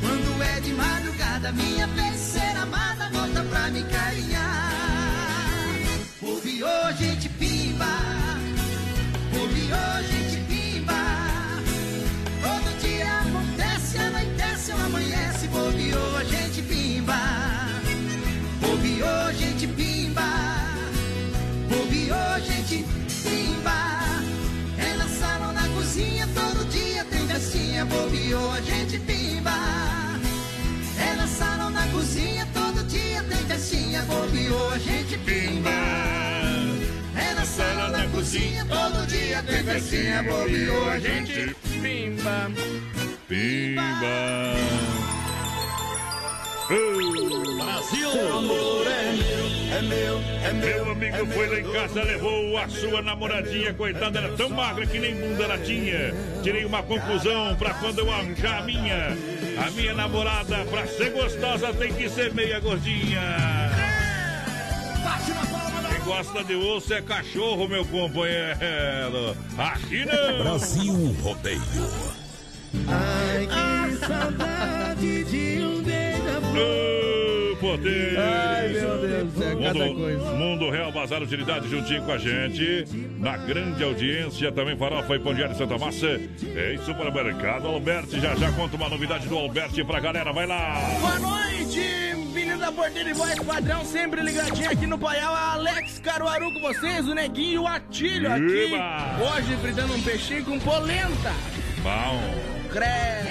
Quando é de madrugada, minha ser amada volta pra me carinhar. Ouve hoje, gente pimba. Ouve hoje, gente gente pimba. Na sala na cozinha, todo dia tem festinha. Ouve hoje, gente pimba. Na sala na cozinha, todo dia tem festinha. Ouve hoje, gente pimba. Pimba. Brasil, amor é meu, é meu, é meu. Meu amigo foi lá em casa, levou a sua namoradinha, coitada, era tão magra que nem bunda ela tinha. Tirei uma conclusão pra quando eu arranjar a minha. A minha namorada, pra ser gostosa, tem que ser meia gordinha. Quem gosta de osso é cachorro, meu companheiro. Aqui não. Brasil Rodeio. Ai, que saudade de um Ô, poder! Ai, meu Deus do céu, cada Mundo, coisa. Mundo Real Bazar Utilidade juntinho com a gente. Na grande audiência, também farofa e pão diário Santa Massa. Em supermercado Alberti. Já já conta uma novidade do Alberti pra galera. Vai lá! Boa noite, menino da Porteira e voz padrão, sempre ligadinho aqui no Paial. A Alex Caruaru com vocês, o Neguinho e o Atílio aqui. Eba! Hoje fritando um peixinho com polenta. Bom. Cré.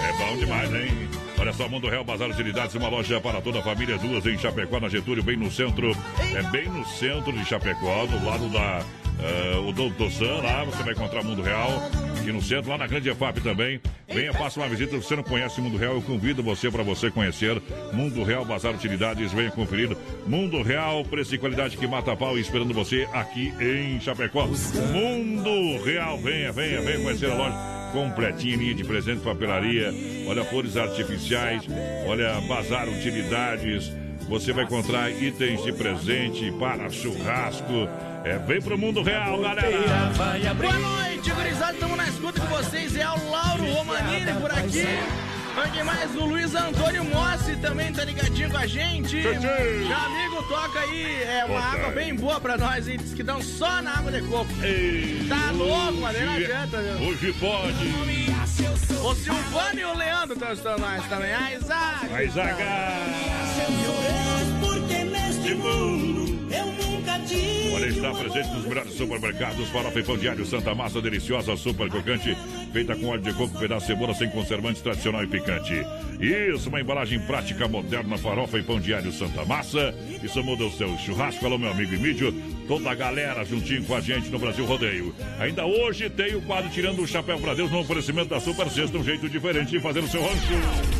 É bom demais, hein? Olha só, Mundo Real Bazar Utilidades, uma loja para toda a família, duas em Chapecó, na Getúlio, bem no centro. É bem no centro de Chapecó, do lado da. ah, o Doutor Sam, lá você vai encontrar Mundo Real. Aqui no centro, lá na Grande EFAP também. Venha, faça uma visita. Se você não conhece Mundo Real, eu convido você para você conhecer Mundo Real Bazar Utilidades. Venha conferir Mundo Real, preço e qualidade que mata pau, esperando você aqui em Chapecó. Mundo Real, venha, venha, venha conhecer a loja completinha, linha de presente, papelaria, olha flores artificiais, olha bazar utilidades. Você vai encontrar itens de presente para churrasco. É, vem pro mundo real, galera. Boa noite, gurizada. Estamos na escuta com vocês. É o Lauro Romanini por aqui. Quem mais? O Luiz Antônio Mossi também tá ligadinho com a gente. Meu amigo, toca aí. É uma água bem boa pra nós. E diz que dão só na água de coco. Tá louco, mas não adianta, viu? Hoje pode. O Silvano e o Leandro estão estando nós também. A Isaac. Vai, Zaga. Porque neste mundo eu. Olha, está presente nos melhores supermercados. Farofa e pão diário Santa Massa, deliciosa, super crocante, feita com óleo de coco, pedaço de cebola, sem conservantes, tradicional e picante. Isso, uma embalagem prática, moderna, farofa e pão diário Santa Massa. Isso muda o seu churrasco. Alô, meu amigo Emílio, toda a galera juntinho com a gente no Brasil Rodeio. Ainda hoje tem o quadro Tirando o Chapéu pra Deus no oferecimento da Super Sexta, um jeito diferente de fazer o seu rancho.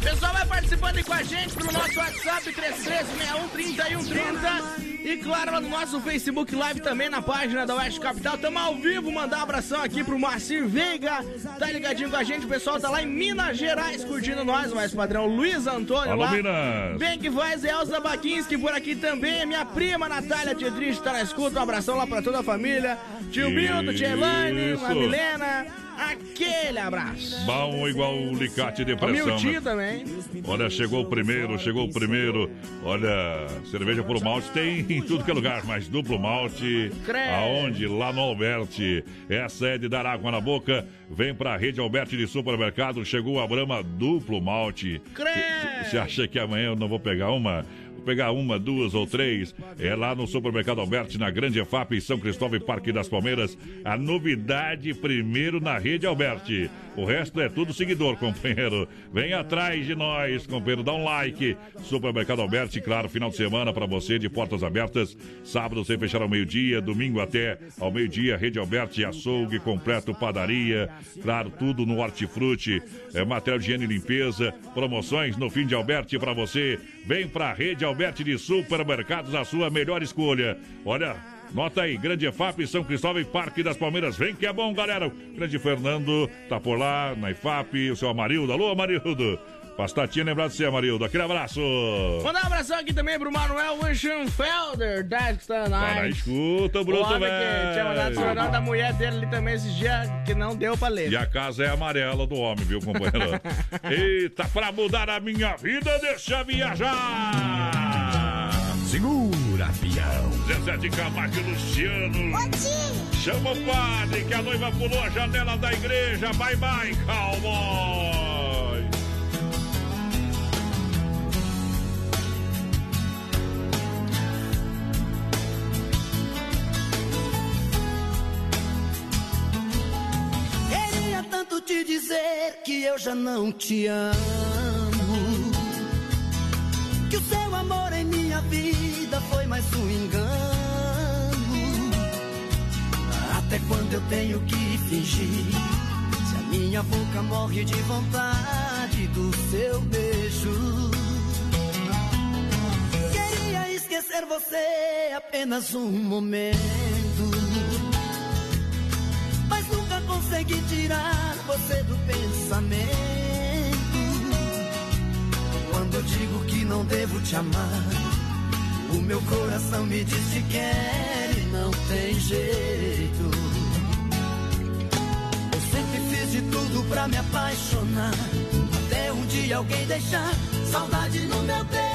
Pessoal, vai participando aí com a gente pelo nosso WhatsApp 33613130 e claro, lá no nosso Facebook Live também na página da Oeste Capital. Tamo ao vivo, mandar um abração aqui pro Marcir Veiga, tá ligadinho com a gente. O pessoal tá lá em Minas Gerais curtindo nós, mais padrão Luiz Antônio Alô, lá. Minas. Bem que faz, Elza Baquinski por aqui também. Minha prima Natália Dietrich tá na escuta. Um abração lá pra toda a família. Tio Milton, tia Elaine, Isso. a Milena. Aquele abraço. Bom igual o licate de pressão. Né? também. Olha, chegou o primeiro, chegou o primeiro. Olha, cerveja por malte tem em tudo que é lugar, mas duplo malte. Credo. Aonde? Lá no Alberti. Essa é de dar água na boca. Vem pra rede Alberti de supermercado. Chegou a Brama duplo malte. Credo. Você acha que amanhã eu não vou pegar uma? Pegar uma, duas ou três. É lá no Supermercado Alberti, na Grande EFAP, em São Cristóvão e Parque das Palmeiras. A novidade primeiro na rede Alberti. O resto é tudo seguidor, companheiro. Vem atrás de nós, companheiro. Dá um like. Supermercado Alberti, claro, final de semana para você, de portas abertas. Sábado sem fechar ao meio-dia, domingo até ao meio-dia. Rede Alberti, açougue completo, padaria. Claro, tudo no hortifruti. É material de higiene e limpeza. Promoções no fim de Alberti para você. Vem pra Rede Alberti de Supermercados, a sua melhor escolha. Olha, Nota aí, Grande EFAP, São Cristóvão e Parque das Palmeiras. Vem que é bom, galera. O grande Fernando tá por lá, na IFAP, o seu Amarildo. Alô, Amarildo. Pastatinha lembrar de você, Amarildo. Aquele abraço. Mandar um abração aqui também pro Manuel Wischenfelder, da Tá na escuta, Bruto, O homem que tinha mandado o jornal da mulher dele ali também esses dias, que não deu pra ler. E a casa é amarela do homem, viu, companheiro? Eita, pra mudar a minha vida, deixa viajar! Segura, peão! Zezé de Camargo e Luciano. Chama o padre que a noiva pulou a janela da igreja. Bye, bye, cowboy! Queria tanto te dizer que eu já não te amo. Eu tenho que fingir? Se a minha boca morre de vontade do seu beijo. Queria esquecer você apenas um momento. Mas nunca consegui tirar você do pensamento. Quando digo que não devo te amar, o meu coração me diz que quer e não tem jeito. De tudo pra me apaixonar. Até um dia alguém deixar saudade no meu peito.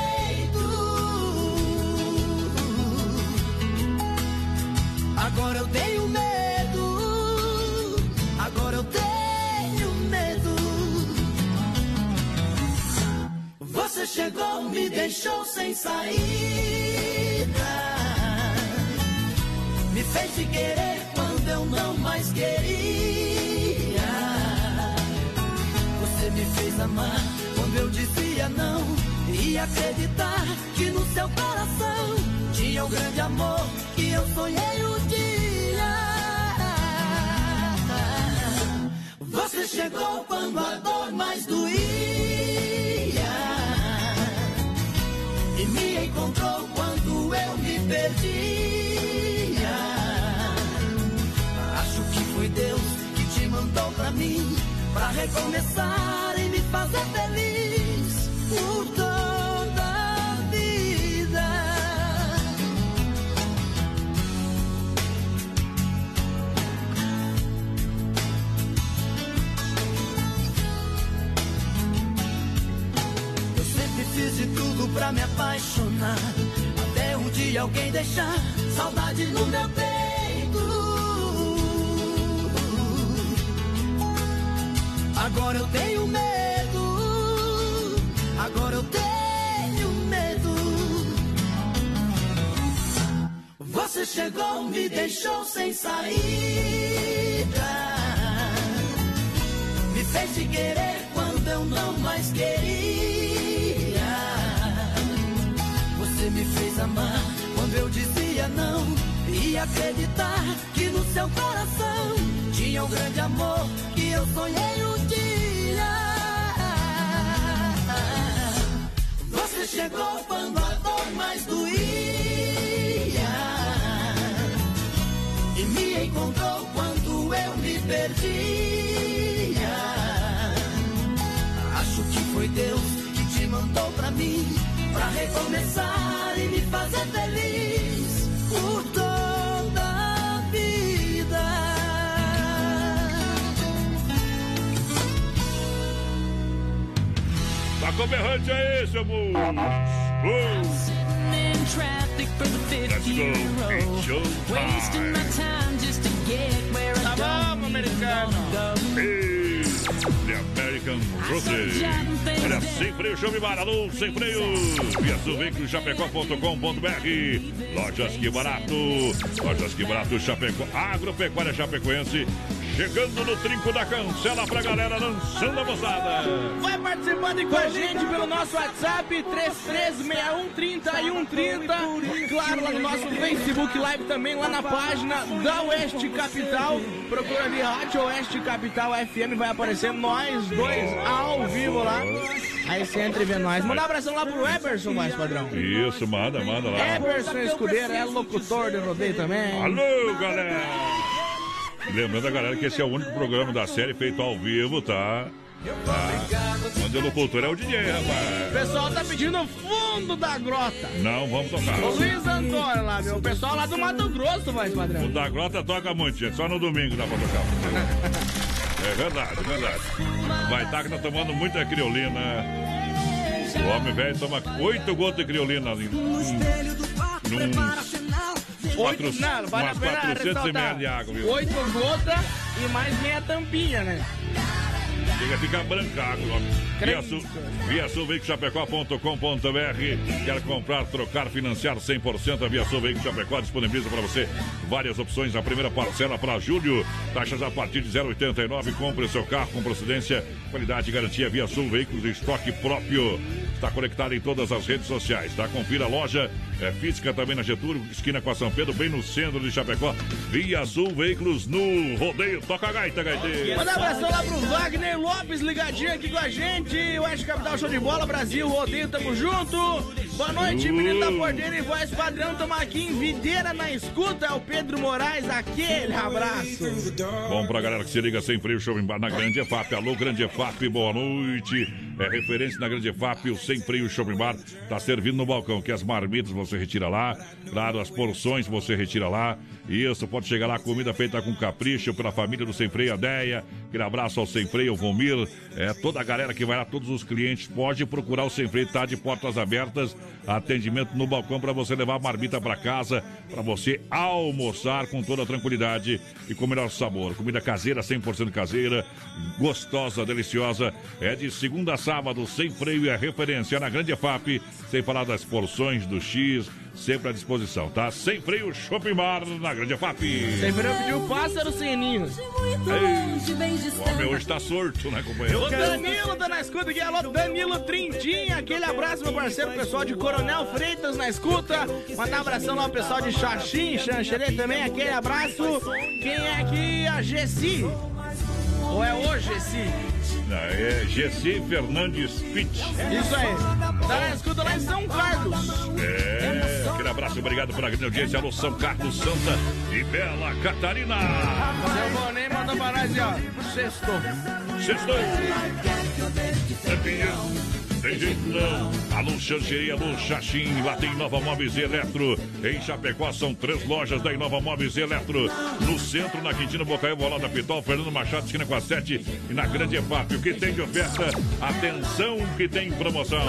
Agora eu tenho medo. Agora eu tenho medo. Você chegou, me deixou sem saída. Me fez te querer quando eu não mais queria. Me fez amar quando eu dizia não. E acreditar que no seu coração tinha um grande amor que eu sonhei um dia. Você chegou quando a dor mais doía e me encontrou quando eu me perdia. Pra recomeçar e me fazer feliz por toda a vida. Eu sempre fiz de tudo pra me apaixonar. Até um dia alguém deixar saudade no meu peito. Agora eu tenho medo. Agora eu tenho medo. Você chegou, me deixou sem saída. Me fez te querer quando eu não mais queria. Você me fez amar quando eu dizia não. E acreditar que no seu coração tinha um grande amor que eu sonhei um dia. Você chegou quando a dor mais doía. E me encontrou quando eu me perdia. Acho que foi Deus que te mandou pra mim, pra recomeçar Tá com berrante aí, seu. Uh. fifth Let's go. year in a row. It's showtime. Wasting my time just to get where I don't even wanna go. Ei, The American Road. Olha, sem freio, chame Maralô, sem freio. Via veículo chapecó.com.br. Lojas que barato. Lojas que barato, Chapecó. Agropecuária Chapecoense. Chegando no trinco da cancela pra galera dançando a moçada. Vai participando com a gente pelo nosso WhatsApp 336130 e claro, lá no nosso Facebook Live também, lá na página da Oeste Capital. Procura ali Rádio Oeste Capital FM, vai aparecer nós dois ao vivo lá. Aí você entra e vê nós. Manda um abração lá pro Eberson, mais padrão. Isso, manda, manda lá. Eberson Escudeiro é locutor de rodeio também. Alô, galera! Lembrando a galera que esse é o único programa da série feito ao vivo, tá? Tá. Onde o locutor é o DJ, rapaz. O pessoal tá pedindo fundo da grota. Não, vamos tocar. O Luiz Antônio lá, meu. O pessoal lá do Mato Grosso, mais padrão. O da grota toca muito, gente. Só no domingo dá pra tocar. É verdade, é verdade. Vai estar que tá tomando muita criolina. O homem velho toma oito gotas de criolina ali. Num, Oito, não, vale a umas pena 400 ressaltar. ml de água, viu? Oito gotas e mais meia tampinha, né? Chega a ficar brancado, homem. Via Sul, via Sul Chapecó.com.br. Quer comprar, trocar, financiar 100%? A Via Sul Veículo Chapecó disponibiliza para você várias opções. A primeira parcela para julho, taxas a partir de 0,89. Compre seu carro com procedência, qualidade e garantia. Via Sul Veículos, estoque próprio. Está conectado em todas as redes sociais, tá? Confira a loja é, física também na Getúlio, esquina com a São Pedro, bem no centro de Chapecó. Via Sul Veículos no rodeio. Toca a gaita, gaiteiro. Manda um abração lá pro Wagner Lopes, ligadinho aqui com a gente. Oeste Capital Show de Bola, Brasil, rodeio, tamo junto. Boa noite, menino da porteira e voz padrão. Tamo aqui em Videira na escuta. É o Pedro Moraes, aquele abraço. Bom pra galera que se liga sem freio, show em bar na Grande EFAP. Alô, Grande EFAP, boa noite. É referência na Grande EFAP, o sem freio em bar. Tá servindo no balcão, que as marmitas você retira lá. Claro, as porções você retira lá. Isso, pode chegar lá, comida feita com capricho pela família do Sem Freio, a Deia. Aquele abraço ao Sem Freio, ao Vomir. É, toda a galera que vai lá, todos os clientes, pode procurar o Sem Freio, tá de portas abertas. Atendimento no balcão para você levar a marmita para casa, para você almoçar com toda tranquilidade e com o melhor sabor. Comida caseira, 100% caseira, gostosa, deliciosa. É de segunda a sábado, sem freio e a referência na Grande EFAP, sem falar das porções do X, sempre à disposição, tá? Sem freio, Shopping Bar na Grande EFAP. Sem freio pediu pássaro sem ninho. O homem hoje tá sorto, né, companheiro? O Danilo tá na escuta aqui, alô Danilo Trintinha, aquele abraço, meu parceiro, pessoal de Coronel Freitas na escuta. Mandar um abração lá, pessoal de Xaxim, Xanxerê também, aquele abraço. Quem é aqui? A Gessi. Ou é o Gessi? Não, é Gessi Fernandes Pitt. Isso aí. Tá na escuta lá em São Carlos. É, abraço, obrigado pela grande audiência. Alô, São Carlos, Santa e Bela Catarina. Seu Bonem mandou nós, ó. Sextou. Sextou. Pinhão. Tem jeito não. Alô, Xanxerê, alô, Xaxim. Lá tem Nova Móveis Eletro. Em Chapecó são três lojas da Inova Móveis Eletro. No centro, na Quintino Bocaio, Bolada Pitol, Fernando Machado, esquina com a 7 e na Grande EFAP. O que tem de oferta? Atenção que tem promoção.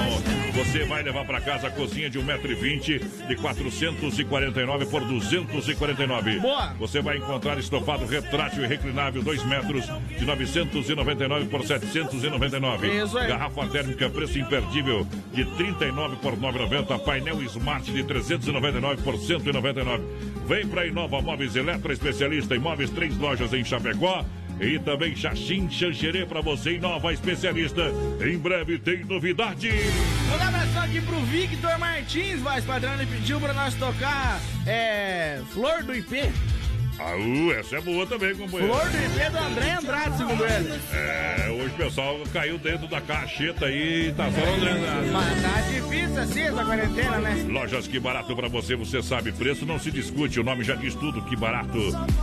Você vai levar para casa a cozinha de 1,20m de 449 por 249. Boa. Você vai encontrar estofado retrátil e reclinável 2 metros de 999 por 799. Isso aí. Garrafa térmica, preço imperdível de 39 por 9,90. Painel Smart de 399 por 199. Vem para Inova Móveis Eletro, especialista em móveis, três lojas em Chapecó. E também Xaxim Xanxerê para você, Inova Especialista. Em breve tem novidade. Um abração aqui pro Victor Martins, voz padrão, ele pediu pra nós tocar é, Flor do IP. Ah, uh, essa é boa também, companheiro. Flor IP do André Andrade, segundo ele. É, hoje o pessoal caiu dentro da cacheta aí e tá só lembrando. Mas tá difícil assim essa quarentena, né? Lojas Que Barato pra você, você sabe, preço não se discute, o nome já diz tudo, Que Barato.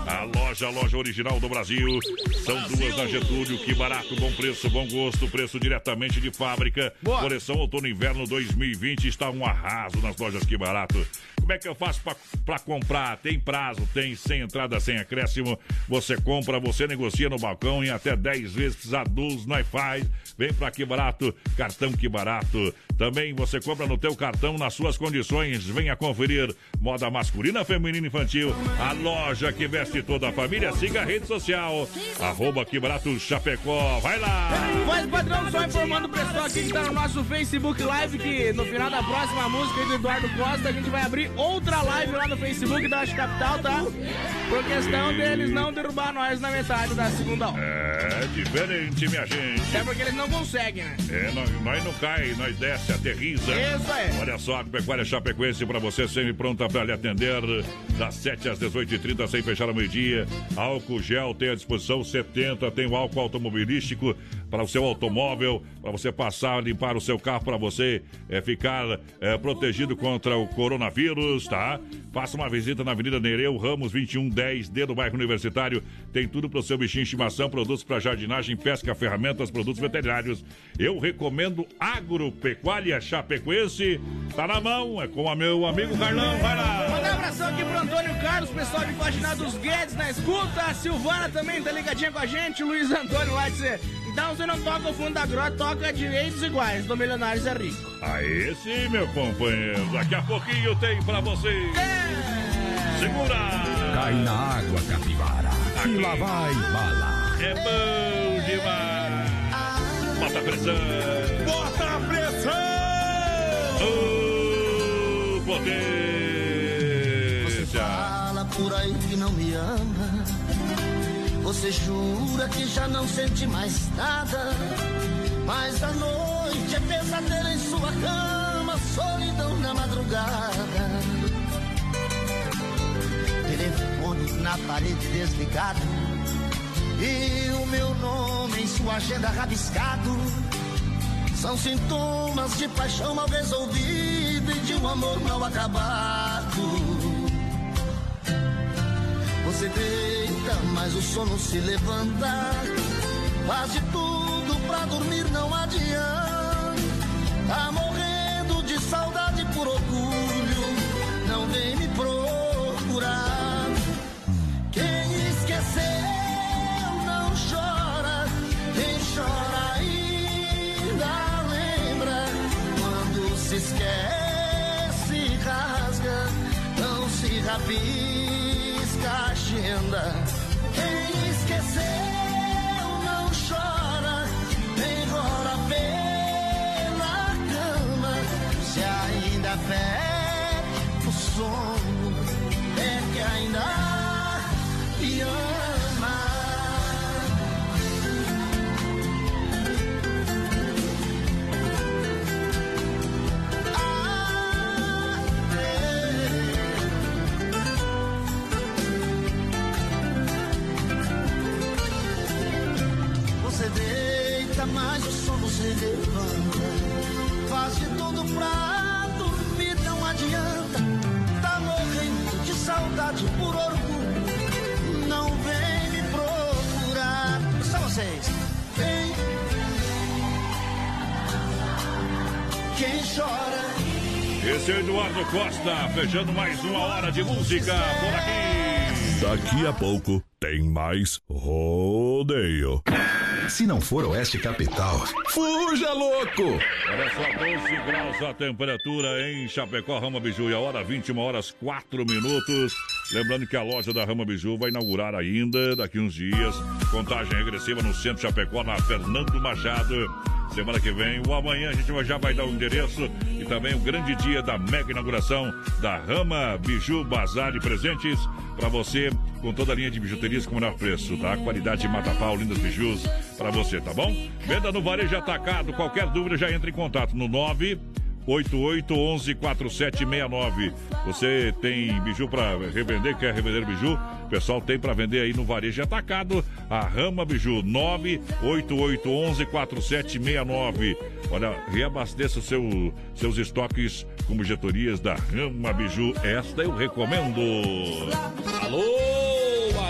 A loja, a loja original do Brasil. São duas na Getúlio, Que Barato, bom preço, bom gosto, preço diretamente de fábrica. Boa. Coleção Outono e Inverno 2020 está um arraso nas lojas Que Barato. Como é que eu faço pra comprar? Tem prazo, tem sem entrada, sem acréscimo. Você compra, você negocia no balcão em até 10 vezes, precisar 12, nós faz. Vem pra Que Barato, cartão Que Barato. Também você compra no teu cartão nas suas condições. Venha conferir moda masculina, feminina e infantil. A loja que veste toda a família. Siga a rede social, arroba que barato Chapecó. Vai lá! Mas, padrão, só informando o pessoal aqui que tá no nosso Facebook Live que no final da próxima música do Eduardo Costa a gente vai abrir outra live lá no Facebook da Oeste Capital, tá? Por questão deles não derrubar nós na metade da segunda hora. É diferente, minha gente. É porque eles não conseguem, né? É, nós, nós não cai, nós desce, aterriza. Isso aí. Olha só, a Pecuária Chapecoense pra você, sempre pronta pra lhe atender. Das 7 às 18h30, sem fechar ao meio-dia. Álcool gel tem à disposição 70. Tem o álcool automobilístico para o seu automóvel, para você passar, limpar o seu carro, para você é, ficar é, protegido contra o coronavírus, tá? Faça uma visita na Avenida Nereu Ramos 2110D do bairro Universitário. Tem tudo para o seu bichinho de estimação, produtos para jardinagem, pesca, ferramentas, produtos veterinários. Eu recomendo Agropecuária Chapecoense. Tá na mão, é com o meu amigo Carlão. Vai lá! Manda um abração aqui pro Antônio Carlos, pessoal de Faxinal dos Guedes na escuta. A Silvana também tá ligadinha com a gente. Luiz Antônio lá de Então você não toca o fundo da grota, toca direitos iguais. Do Milionários é Rico. Aí sim, meu companheiro. Daqui a pouquinho tem pra você. É. Segura! Cai na água, capivara. Aqui. E lá vai bala. É bom demais. Bota a pressão. Bota a pressão! O poder. Você fala por aí que não me ama. Você jura que já não sente mais nada. Mas a noite é pesadelo em sua cama, solidão na madrugada. Telefone na parede desligado. E o meu nome em sua agenda rabiscado. São sintomas de paixão mal resolvida e de um amor mal acabado. Você deita, mas o sono se levanta. Faz de tudo pra dormir, não adianta. Tá Não se rabisca a agenda. Quem esqueceu chora. Esse é o Eduardo Costa, fechando mais uma hora de música por aqui. Daqui a pouco tem mais rodeio. Se não for Oeste Capital, fuja louco! Olha só, 12 graus a temperatura em Chapecó, Rama Biju. E a hora 21 horas 4 minutos. Lembrando que a loja da Rama Biju vai inaugurar ainda daqui uns dias. Contagem regressiva no centro de Chapecó, na Fernando Machado. Semana que vem, o amanhã a gente já vai dar o endereço e também o grande dia da mega inauguração da Rama Biju Bazar de Presentes para você com toda a linha de bijuterias com o menor preço, tá? Qualidade de Mata Pau, lindas bijus para você, tá bom? Venda no varejo atacado, qualquer dúvida já entra em contato no 9 88114769. Você tem biju para revender, quer revender biju? O pessoal tem para vender aí no varejo atacado. A Rama Biju 988114769. Olha, reabasteça o seu, seus estoques com bijuterias da Rama Biju. Esta eu recomendo. Alô,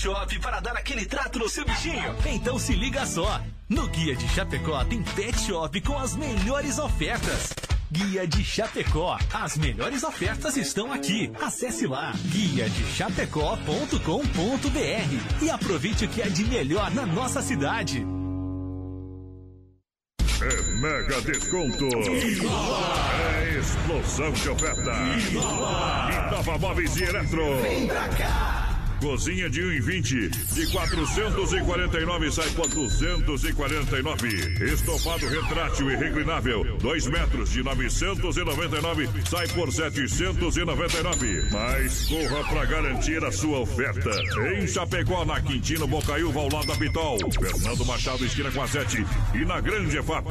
Shop para dar aquele trato no seu bichinho? Então se liga só. No Guia de Chapecó tem Pet Shop com as melhores ofertas. Guia de Chapecó. As melhores ofertas estão aqui. Acesse lá guia de chapecó.com.br e aproveite o que é de melhor na nossa cidade. É mega desconto. É explosão de oferta. Inova Móveis e Eletro. Vem pra cá. Cozinha de 1,20 de 449 sai por 249. Estofado retrátil e reclinável, 2 metros de 999 sai por 799. Mas corra para garantir a sua oferta. Em Chapecó, na Quintino Bocaiúva, ao lado da Pitol. Fernando Machado, esquina com a 7 e na Grande EFAP.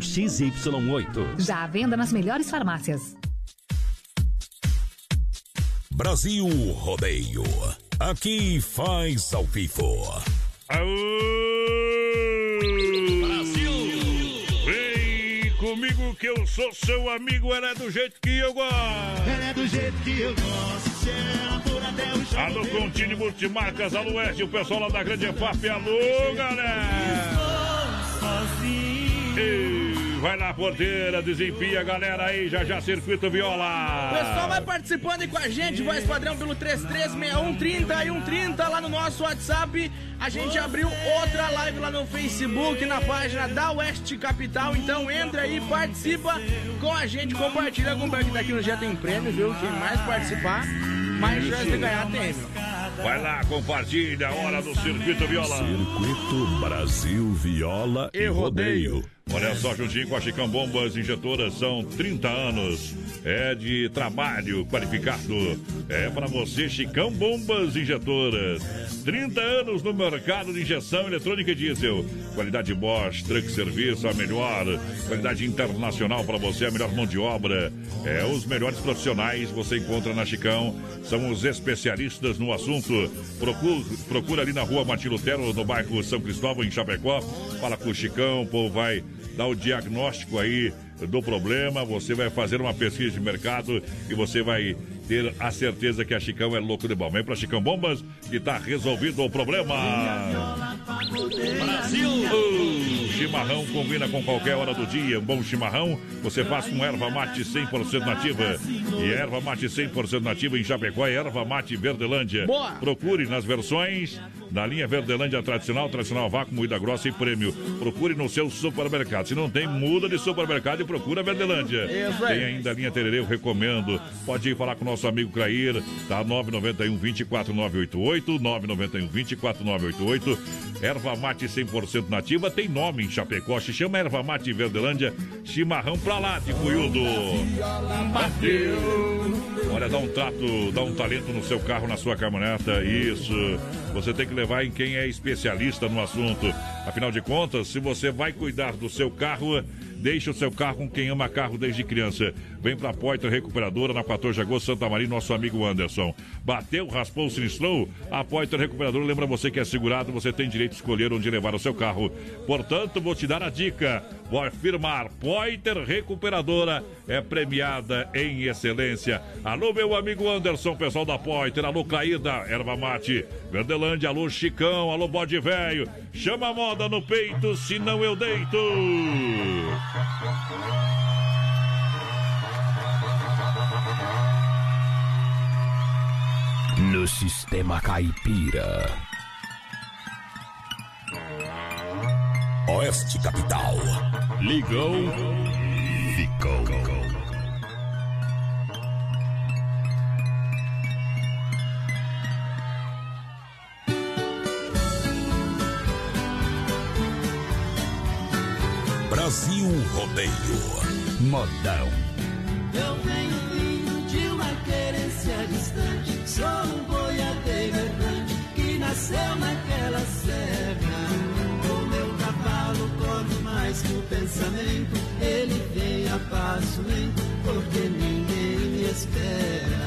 XY8. Já à venda nas melhores farmácias. Brasil Rodeio. Aqui faz ao vivo. Brasil! Vem comigo que eu sou seu amigo, ela é do jeito que eu gosto. Ela é do jeito que eu gosto. Se for até o chão. Alô, Contine Multimarcas, alô, Oeste, o pessoal lá da Grande EFAP, alô, galera! Ei, vai na porteira, desempia a galera aí, já já Circuito Viola. O pessoal vai participando aí com a gente, voz padrão pelo 336130 e 130 lá no nosso WhatsApp. A gente abriu outra live lá no Facebook, na página da Oeste Capital. Então entra aí, participa com a gente, compartilha com o que daqui no dia tem prêmio, viu? Quem mais participar, mais chance de ganhar tem. Vai lá, compartilha, hora do Circuito Viola. Circuito Brasil Viola e Rodeio. Olha só, juntinho com a Chicão Bombas Injetoras, são 30 anos. É de trabalho qualificado. É para você, Chicão Bombas Injetoras. 30 anos no mercado de injeção eletrônica e diesel. Qualidade Bosch, Truck Serviço, a melhor. Qualidade internacional para você, a melhor mão de obra. É, os melhores profissionais você encontra na Chicão. São os especialistas no assunto. Procura, procura ali na rua Martin Lutero, no bairro São Cristóvão, em Chapecó. Fala com o Chicão, o povo vai dar o diagnóstico aí do problema, você vai fazer uma pesquisa de mercado e você vai ter a certeza que a Chicão é louco de bom. Vem pra Chicão Bombas que tá resolvido o problema. Brasil! O chimarrão combina com qualquer hora do dia. Um bom chimarrão você faz com erva mate 100% nativa. E erva mate 100% nativa em Chapecó é erva mate Verdelândia. Boa. Procure nas versões da linha Verdelândia tradicional, tradicional vácuo, moída grossa e prêmio. Procure no seu supermercado. Se não tem, muda de supermercado e procura a Verdelândia. Tem ainda a linha Tererê, eu recomendo. Pode ir falar com o nosso amigo Crair, tá? 991 24988, 991 24988. Erva mate 100% nativa, tem nome em Chapecó, se chama Erva mate Verdelândia, chimarrão pra lá de Cuiudo. Olha, dá um trato, dá um talento no seu carro, na sua caminhoneta, isso. Você tem que levar em quem é especialista no assunto. Afinal de contas, se você vai cuidar do seu carro, deixe o seu carro com quem ama carro desde criança. Vem pra Poitra Recuperadora, na 14 de agosto, Santa Maria, nosso amigo Anderson. Bateu, raspou, sinistrou? A Poitra Recuperadora lembra você que é segurado, você tem direito de escolher onde levar o seu carro. Portanto, vou te dar a dica. Vou afirmar, Poiter Recuperadora é premiada em excelência. Alô, meu amigo Anderson, pessoal da Poiter, alô, Caída, Erva Mate, Verdelândia, alô, Chicão, alô, Bode Velho. Chama a moda no peito, senão eu deito. No sistema caipira. Oeste Capital. Ligou. Ficou. Brasil Rodeio. Modão. Eu venho vindo de uma querência distante. Sou um boiadeiro errante que nasceu naquela serra. Mais que o pensamento. Ele vem a passo lento, porque ninguém me espera.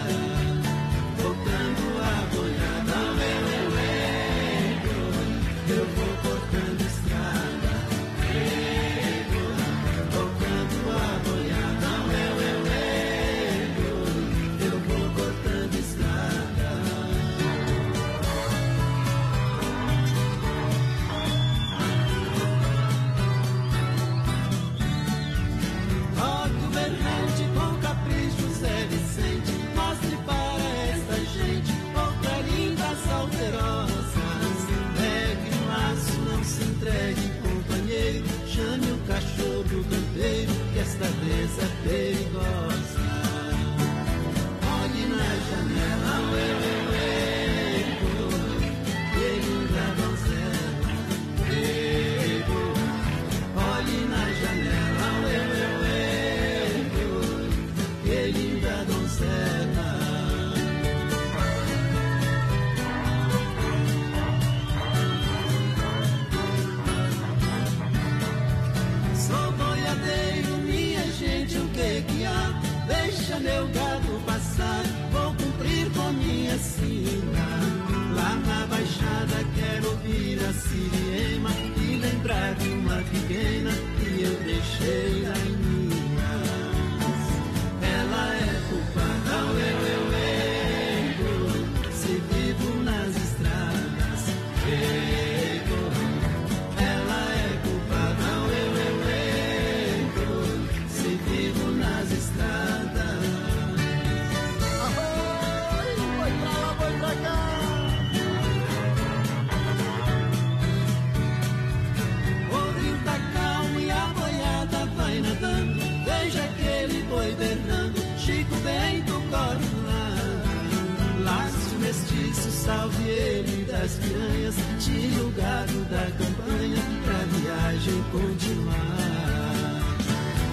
Salve ele das piranhas. Tire o gado da campanha pra viagem continuar.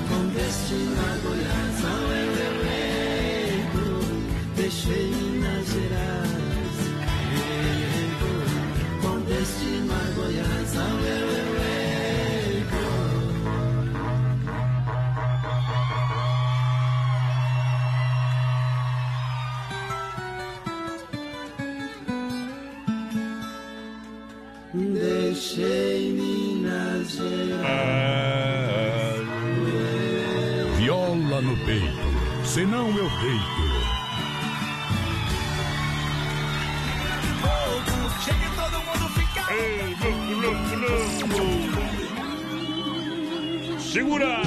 Com destino a Goiás, ao eu, eu, eu, deixei Segura!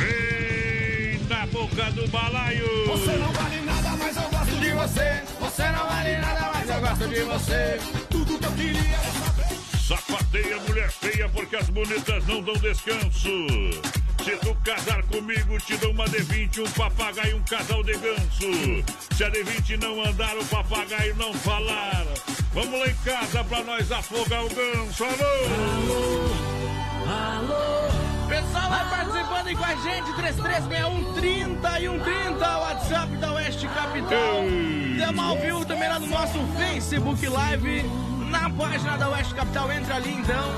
Eita, boca do balaio! Você não vale nada, mas eu gosto de você. Você não vale nada, mas eu gosto de você. Tudo que eu queria era saber. Sapateia, mulher feia, porque as bonitas não dão descanso. Se tu casar comigo, te dou uma D20, um papagaio e um casal de ganso. Se a D20 não andar, o papagaio não falar. Vamos lá em casa pra nós afogar o ganso. Alô! Alô! Vai participando aí com a gente, 3361 30 e 130, WhatsApp da Oeste Capital. Estamos ao vivo também lá no nosso Facebook Live, na página da Oeste Capital. Entra ali então,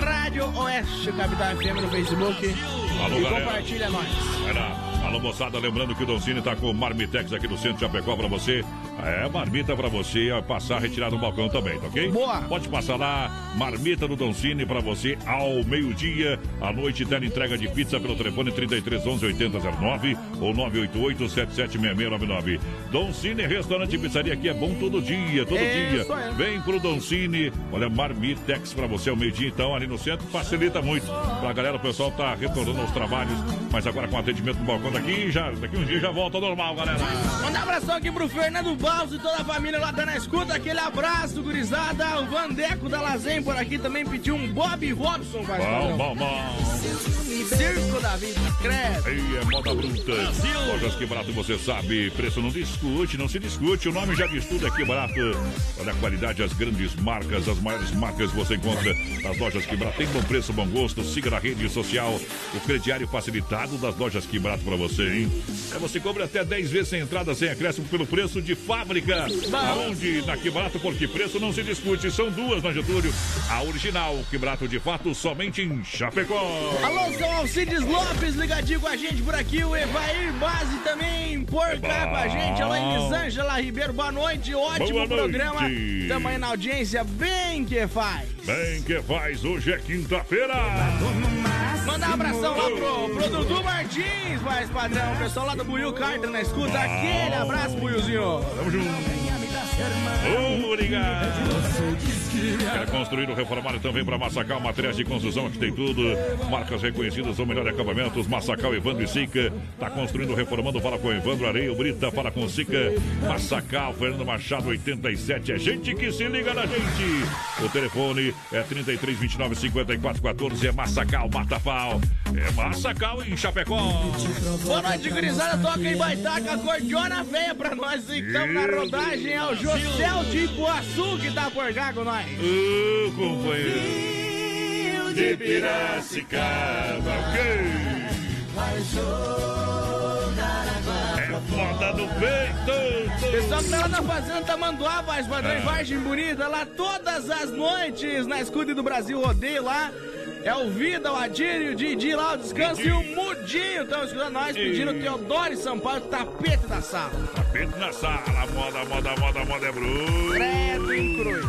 Rádio Oeste Capital FM no Facebook. Alô, e galera. compartilha nós. Vai lá. Alô, moçada, lembrando que o Doncini tá com o Marmitex aqui no centro de Chapecó pra você. É, marmita pra você passar, retirar no balcão também, tá ok? Boa. Pode passar lá, marmita do Doncini pra você ao meio-dia. À noite, tem entrega de pizza pelo telefone 33 11 8009 ou 988 776699. Doncini Restaurante e Pizzaria aqui é bom todo dia, todo Isso dia. aí. Vem pro Doncini. Olha, Marmitex pra você ao meio-dia, então, ali no centro, facilita muito. Pra galera, o pessoal tá retornando aos trabalhos, mas agora com atendimento no balcão daqui, já, daqui um dia já volta ao normal, galera. Manda um abração aqui pro Fernando Baus e toda a família lá tá na escuta. Aquele abraço, gurizada. O Vandeco da Lazen por aqui também pediu um Bob Robson, vai Bom, bom, bom. Circo da vida, credo. Aí é moda bruta. Lojas que barato você sabe. Preço não discute, não se discute. O nome já diz tudo aqui barato. Olha a qualidade, as grandes marcas, as maiores marcas você encontra nas lojas que barato. Tem bom preço, bom gosto. Siga na rede social o crediário facilitado das lojas que barato pra você, hein? É você cobra até 10 vezes sem entrada, sem acréscimo pelo preço de fábrica. Aonde na Que Barato por que preço não se discute. São duas na Getúlio. A original, Que Barato de fato, somente em Chapecó. Alô, São Alcides Lopes, ligadinho com a gente por aqui. O Evair Base também por cá com a gente. Alô, Elisângela Ribeiro, boa noite. Ótimo Boa noite. programa. Tamo aí na audiência, bem que faz. Bem que faz, hoje é quinta-feira. Mandar um abração lá pro, pro Dudu Martins, mais padrão. O pessoal lá do Buiu Carter na escuta. Aquele abraço, Buiuzinho. Tamo junto. Obrigado. Quer construir ou reformar também para Massacal Materiais de Construção, que tem tudo. Marcas reconhecidas, o melhor acabamentos. Massacal, Evandro e Sica. Tá construindo, reformando, fala com Evandro Areia, Brita, fala com Sica. Massacal, Fernando Machado, 87. É gente que se liga na gente. O telefone é 33 29 54 14. É Massacal, Matapau. É Massacal em Chapecó. Boa noite, gurizada. Toca em Baitaca, cordiona veia pra nós. Estamos na rodagem. É o José de Ipuaçu que tá por cá com nós. Ô, companheiro de Piracicaba, ok? É foda no peito. Pessoal que tá lá na fazenda Tamanduá, voz padrão, Ah. Vargem Bonita, lá todas as noites, na Escude do Brasil Rodeio lá. É o Vida, o Adírio, o Didi lá, o Descanso e o Mudinho estão escutando nós, pedindo o Teodoro e Sampaio, tapete da sala. Tapete na sala, moda, moda, moda, moda é bruto. Credo em cruz.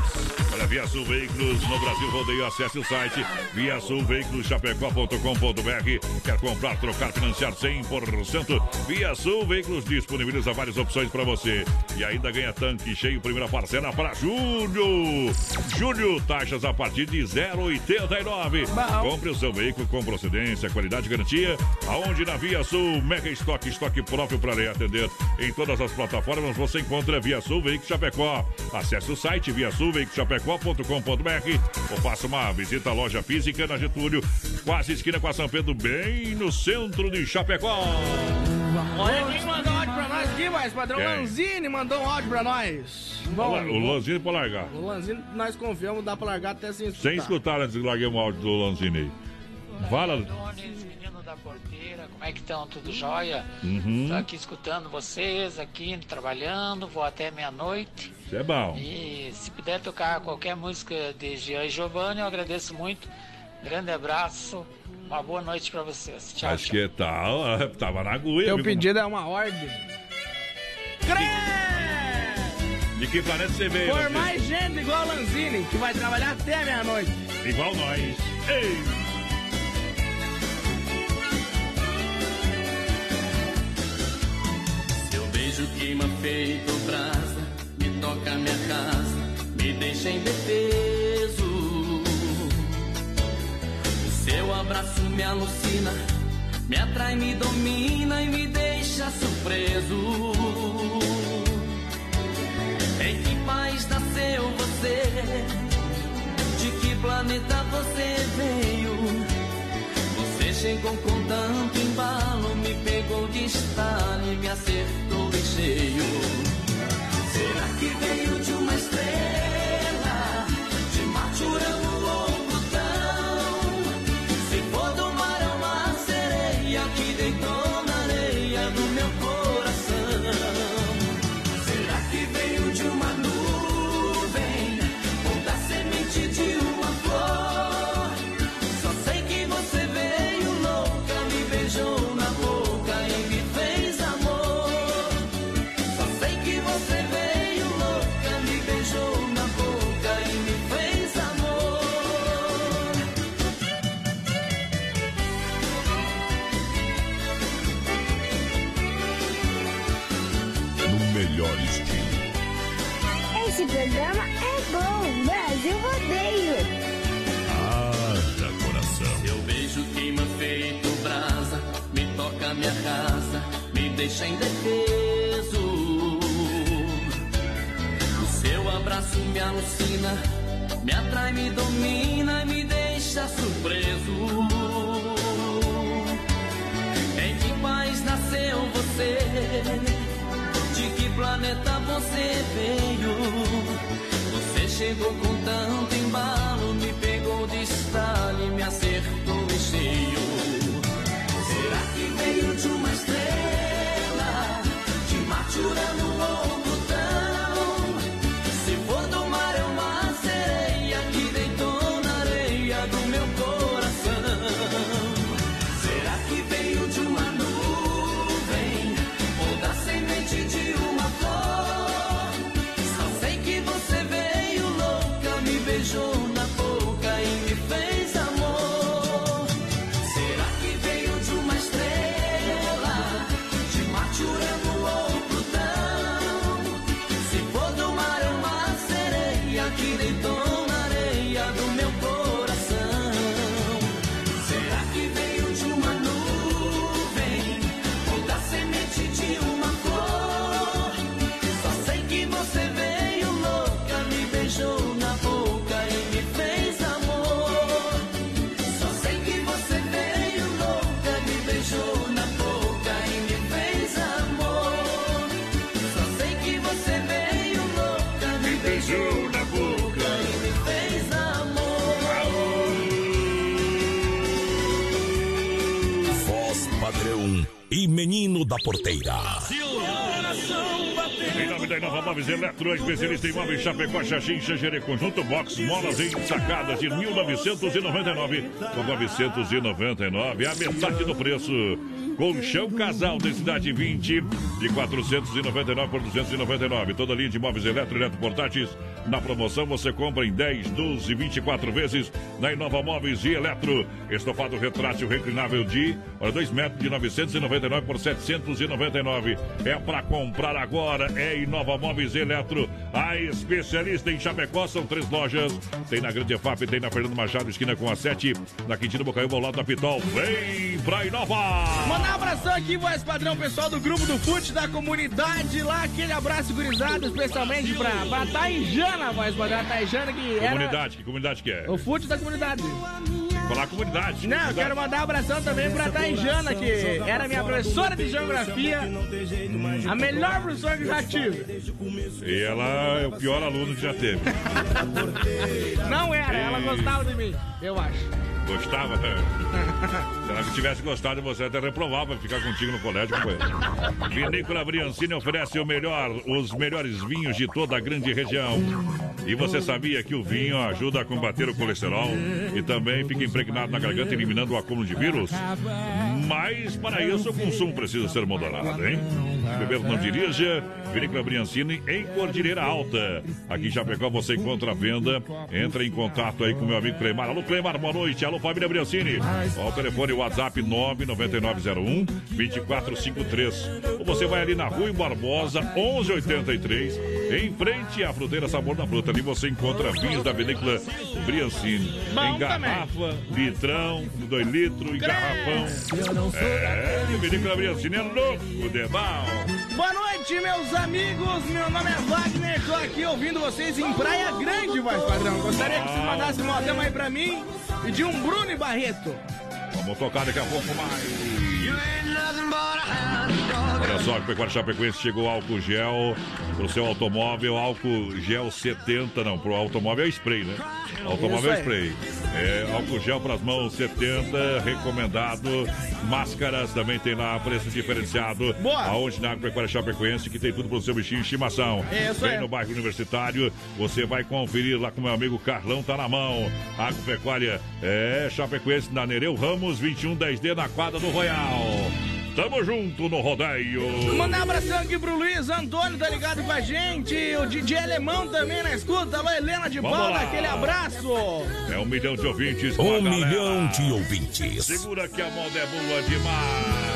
Olha, Via Sul Veículos no Brasil Rodeio, acesse o site Via Sul Veículos Chapecó.com.br. Quer comprar, trocar, financiar 100%? Via Sul Veículos disponibiliza várias opções para você. E ainda ganha tanque cheio, primeira parcela para julho. Julho, taxas a partir de 0,89. Compre o seu veículo com procedência, qualidade e garantia. Aonde na Via Sul, mega estoque, estoque próprio para lhe atender. Em todas as plataformas você encontra Via Sul Veículos Chapecó. Acesse o site viasulveiculoschapecó.com.br ou faça uma visita à loja física na Getúlio, quase esquina com a São Pedro, bem no centro de Chapecó. Olha quem mandou áudio pra nós aqui, mas padrão Quem? Lanzini mandou um áudio pra nós. Bom, o Lanzini pode largar. o Lanzini nós confiamos, dá pra largar até sem escutar. Sem escutar antes de largar o áudio do Lanzini. Fala. Porteira, como é que estão? Tudo jóia? Uhum. Tô aqui escutando vocês, aqui trabalhando, vou até meia-noite. Isso é bom. E se puder tocar qualquer música de Jean e Giovanni, eu agradeço muito. Grande abraço, uma boa noite pra vocês. Tchau, Acho que tal, tava na agulha. Viu? pedido é uma ordem. De que planeta você veio? Por mais gente igual Lanzini, que vai trabalhar até meia-noite. Igual nós. Ei! Beijo queima feito brasa, me toca minha casa, me deixa indefeso. O seu abraço me alucina, me atrai, me domina e me deixa surpreso. Em que país nasceu você? De que planeta você veio? Você chegou com tanto embalo, me pegou de estalo e me acertou em cheio. Deixa indefeso. O seu abraço me alucina, me atrai, me domina e me deixa surpreso. Em que país nasceu você? De que planeta você veio? Você chegou com tanto embalo, me pegou de estalo e me acertou que menino da porteira. Em nome da Inova Móveis Eletro, especialista em móveis Chapecó, Xaxim, Xangerê, Conjunto Box, molas em sacadas de 1999 por 999, a metade do preço. Colchão Casal, densidade 20, de 499 por 299. Toda linha de móveis eletro, eletroportáteis. Na promoção você compra em 10, 12, 24 vezes na Inova Móveis e Eletro. Estofado retrátil reclinável de 2 metros de 999 por 799. É para comprar agora. É Inova Móveis e Eletro. A especialista em Chapecó são três lojas. Tem na Grande EFAP, tem na Fernando Machado, esquina com a 7. Na Quintino Bocaiúva, ao lado da Pitol. Vem pra Inova! Mandar um abração aqui, voz padrão, pessoal do grupo do Fute da comunidade lá. Aquele abraço gurizado, especialmente pra, pra Taijana, voz padrão. A Taijana que era... Comunidade, que comunidade que é? O Fute da comunidade. Falar comunidade. Não, eu quero mandar um abração também pra Taijana, que era minha professora de geografia. A melhor professora que já tive. E ela é o pior aluno que já teve. Não era, ela gostava de mim, eu acho. Gostava? Se ela tivesse gostado, você até reprovava ficar contigo no colégio, companheiro. Vinícola Briancini oferece o melhor, os melhores vinhos de toda a grande região. E você sabia que o vinho ajuda a combater o colesterol e também fica impregnado na garganta, eliminando o acúmulo de vírus? Mas para isso o consumo precisa ser moderado, hein? Beber não dirija. Vinícola Briancini em Cordilheira Alta. Aqui em Chapecó você encontra a venda. Entra em contato aí com meu amigo Clemar. Alô, Clemar, boa noite. Alô, família Briancini. Ó, o telefone WhatsApp 99901 2453. Ou você vai ali na Rua Barbosa 1183, em frente à fruteira Sabor da Fruta. Ali você encontra vinhos da vinícola Briancini. Bom em garrafa, litrão, 2 litros, em garrafão. É, vinícola Briancini é louco de mal. Boa noite, meus amigos. Meu nome é Wagner. Tô aqui ouvindo vocês em Praia Grande, voz padrão. Gostaria que você mandasse um modelo aí pra mim e de um Bruno e Barreto. Vamos tocar daqui a pouco mais. Só, que Pecuária Chapecoense chegou álcool gel pro seu automóvel, álcool gel 70, não, pro automóvel é spray, né? Automóvel é spray. É, álcool gel para as mãos 70, recomendado. Máscaras também tem lá, preço diferenciado. Boa. Aonde na Agropecuária Chapecoense, que tem tudo pro seu bichinho de estimação. Isso Vem no bairro universitário, você vai conferir lá com meu amigo Carlão, tá na mão. Agropecuária é Chapecoense na Nereu Ramos, 2110D na quadra do Royal. Tamo junto no rodeio. Mandar um abração aqui pro Luiz Antônio, tá ligado com a gente. O DJ Alemão também na escuta. Alô, Helena de Vamos Paula, lá. aquele abraço. É um milhão de ouvintes. Um milhão de ouvintes. Segura que a moda é boa demais.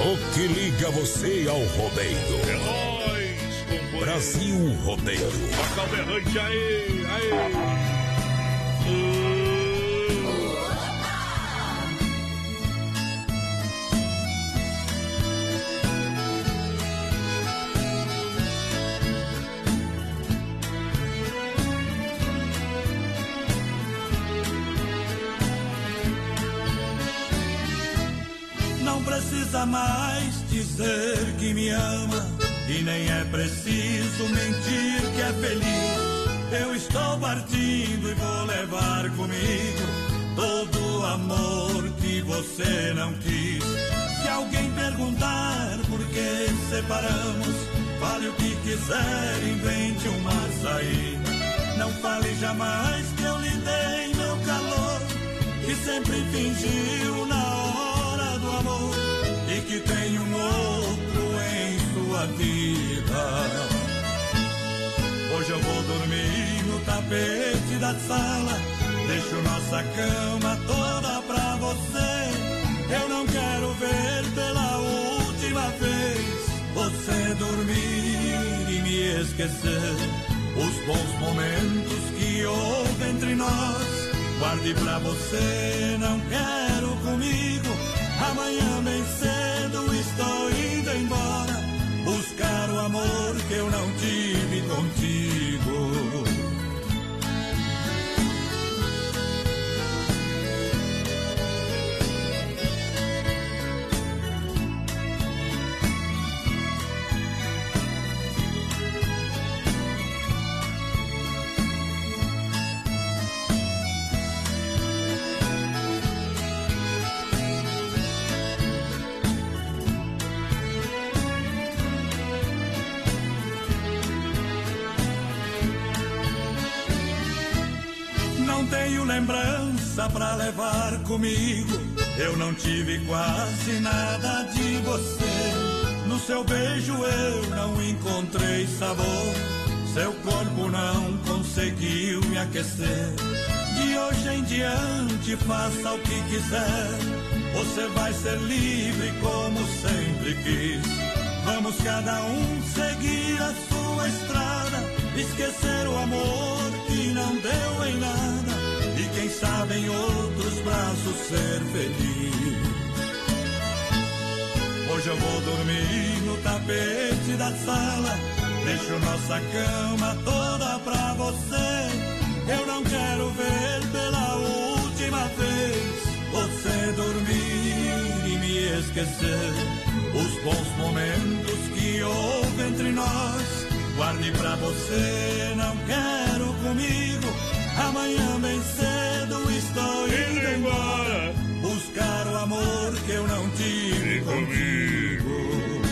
O que liga você ao rodeio? É nóis, companheiro. Brasil Rodeio. Toca o berrante aí, aí. Não precisa mais dizer que me ama e nem é preciso mentir que é feliz. Eu estou partindo e vou levar comigo todo o amor que você não quis. Se alguém perguntar por que separamos, fale o que quiser, invente uma saída. Não fale jamais que eu lhe dei meu calor, que sempre fingiu na hora que tem um outro em sua vida. Hoje eu vou dormir no tapete da sala, deixo nossa cama toda pra você. Eu não quero ver pela última vez você dormir e me esquecer. Os bons momentos que houve entre nós, guarde pra você, não quero comigo. Amanhã bem cedo estou indo embora, buscar o amor que eu não tive lembrança pra levar comigo. Eu não tive quase nada de você. No seu beijo eu não encontrei sabor. Seu corpo não conseguiu me aquecer. De hoje em diante, faça o que quiser. Você vai ser livre como sempre quis. Vamos cada um seguir a sua estrada, esquecer o amor que não deu em nada sabe em outros braços ser feliz. Hoje eu vou dormir no tapete da sala, deixo nossa cama toda pra você. Eu não quero ver pela última vez você dormir e me esquecer. Os bons momentos que houve entre nós, guarde pra você, não quero comigo. Amanhã bem cedo estou indo embora, buscar o amor que eu não tive comigo.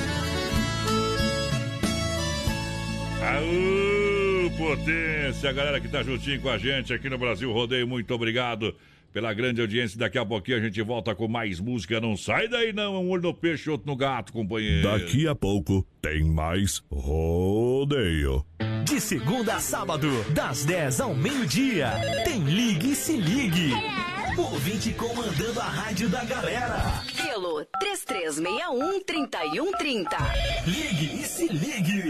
Aô, potência, galera que tá juntinho com a gente aqui no Brasil Rodeio, muito obrigado pela grande audiência. Daqui a pouquinho a gente volta com mais música. Não sai daí não, um olho no peixe, outro no gato, companheiro. Daqui a pouco tem mais rodeio. De segunda a sábado, das 10 ao meio-dia, tem Ligue e Se Ligue. Ouvinte comandando a rádio da galera. Pelo 3361-3130. Ligue e Se Ligue.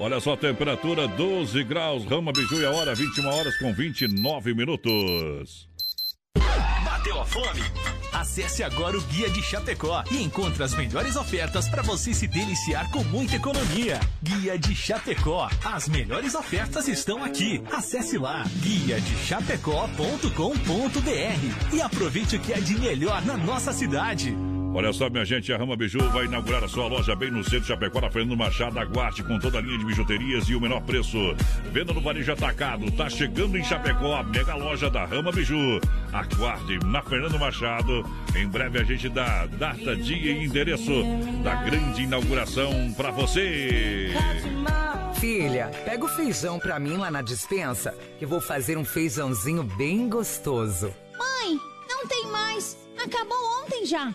Olha só a temperatura, 12 graus, Rama Biju e a hora, 21 horas com 29 minutos. Bateu a fome? Acesse agora o Guia de Chapecó e encontre as melhores ofertas para você se deliciar com muita economia. Guia de Chapecó. As melhores ofertas estão aqui. Acesse lá guia de chapecó.com.br e aproveite o que é de melhor na nossa cidade. Olha só, minha gente, a Rama Biju vai inaugurar a sua loja bem no centro de Chapecó, na Fernando Machado. Aguarde com toda a linha de bijuterias e o menor preço. Venda no varejo atacado. Tá chegando em Chapecó, a mega loja da Rama Biju. Aguarde na Fernando Machado. Em breve a gente dá data, dia e endereço da grande inauguração pra você. Filha, pega o feijão pra mim lá na dispensa, que vou fazer um feijãozinho bem gostoso. Mãe, não tem mais. Acabou ontem já.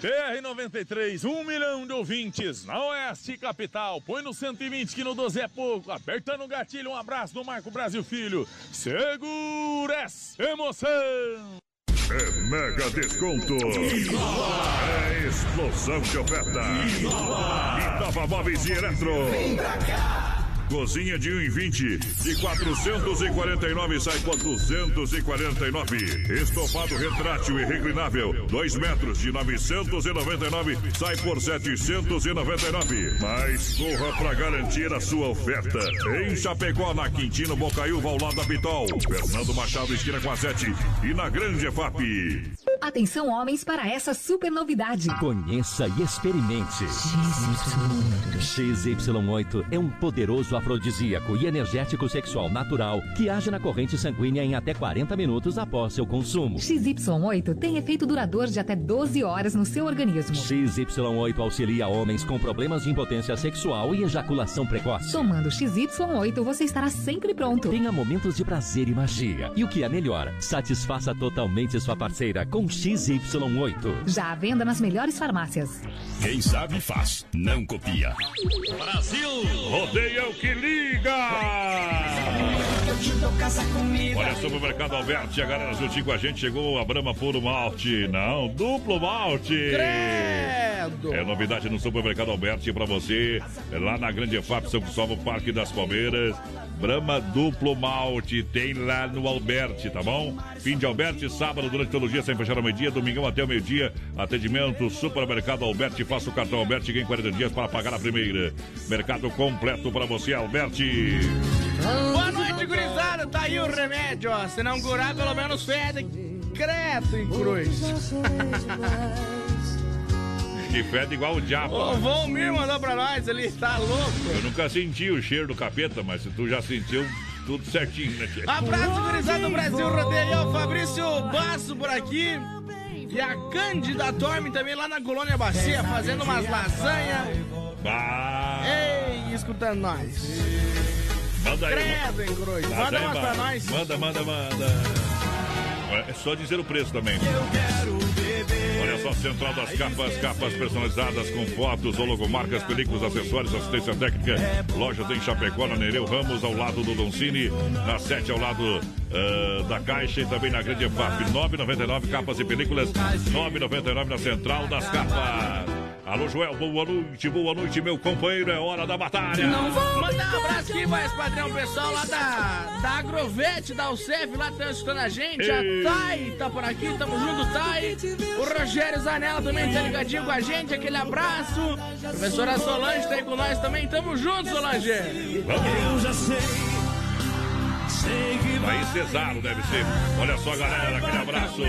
BR-93, um milhão de ouvintes na Oeste Capital. Põe no 120 que no 12 é pouco. Apertando o gatilho, um abraço do Marco Brasil Filho. Segura essa emoção! É mega desconto. É explosão de oferta. Inova Móveis e Eletro. Vem pra cá! Cozinha de 1 em 20, de 449 sai por 249. Estofado retrátil e reclinável, 2 metros de 999 sai por 799. Mas corra para garantir a sua oferta. Em Chapecó, na Quintino Bocaiúva, ao lado da Pitol. Fernando Machado, esquina com a 7 e na Grande FAP. Atenção, homens, para essa super novidade. Conheça e experimente. XY8 é um poderoso afrodisíaco e energético sexual natural que age na corrente sanguínea em até 40 minutos após seu consumo. XY8 tem efeito duradouro de até 12 horas no seu organismo. XY8 auxilia homens com problemas de impotência sexual e ejaculação precoce. Tomando XY8, você estará sempre pronto. Tenha momentos de prazer e magia. E o que é melhor, satisfaça totalmente sua parceira com XY8. Já à venda nas melhores farmácias. Quem sabe faz, não copia. Brasil! Rodeio é o que liga! Olha, supermercado Alberti, a galera juntinho com a gente chegou a Brama Puro Malte. Não, duplo malte. Credo! É novidade no supermercado Alberti pra você. É lá na Grande FAP, São Cristóvão, Parque das Palmeiras. Brama duplo malte tem lá no Alberti, tá bom? Fim de Alberti, sábado durante todo o dia, sem fechar ao meio-dia, domingão até o meio-dia. Atendimento Supermercado Alberti, faça o cartão Alberti, ganhe 40 dias para pagar a primeira. Mercado completo para você, Alberti. Boa noite, gurizada. Tá aí o remédio, ó. Se não curar, pelo menos fede. Credo em cruz. que fede igual o diabo. O Volmir mandou pra nós, ele tá louco. Eu nunca senti o cheiro do capeta, mas se tu já sentiu, tudo certinho, né, tia? Abraço, gurizada do Brasil Rodeio. Fabrício Basso por aqui. E a Cândida Torme também lá na Colônia Bacia, fazendo umas lasanhas. Bah. Ei, escutando nós. Manda aí. Credo, hein, Cruz. Manda umas aí, pra manda. nós. Manda, manda, manda. É só dizer o preço também. Olha só, Central das Capas, capas personalizadas com fotos, ou logomarcas, películas, acessórios, assistência técnica. Lojas em Chapecó, na Nereu Ramos, ao lado do Doncini, na 7 ao lado ah, da Caixa e também na Grande FAP. 9,99 capas e películas, 9,99 na Central das Capas. Alô, Joel, boa noite, boa noite, meu companheiro, é hora da batalha. Mandar um abraço aqui, mais padrão, pessoal lá da, da Agrovete, da Alcef, lá estão escutando a gente. Ei. A Thay tá por aqui, tamo junto, Thay. O Rogério Zanella também tá ligadinho com a gente, aquele abraço. Professora Solange tá aí com nós também, tamo junto, Solange. Eu já sei. Aí Cesaro deve ser. Olha só, galera, aquele abraço.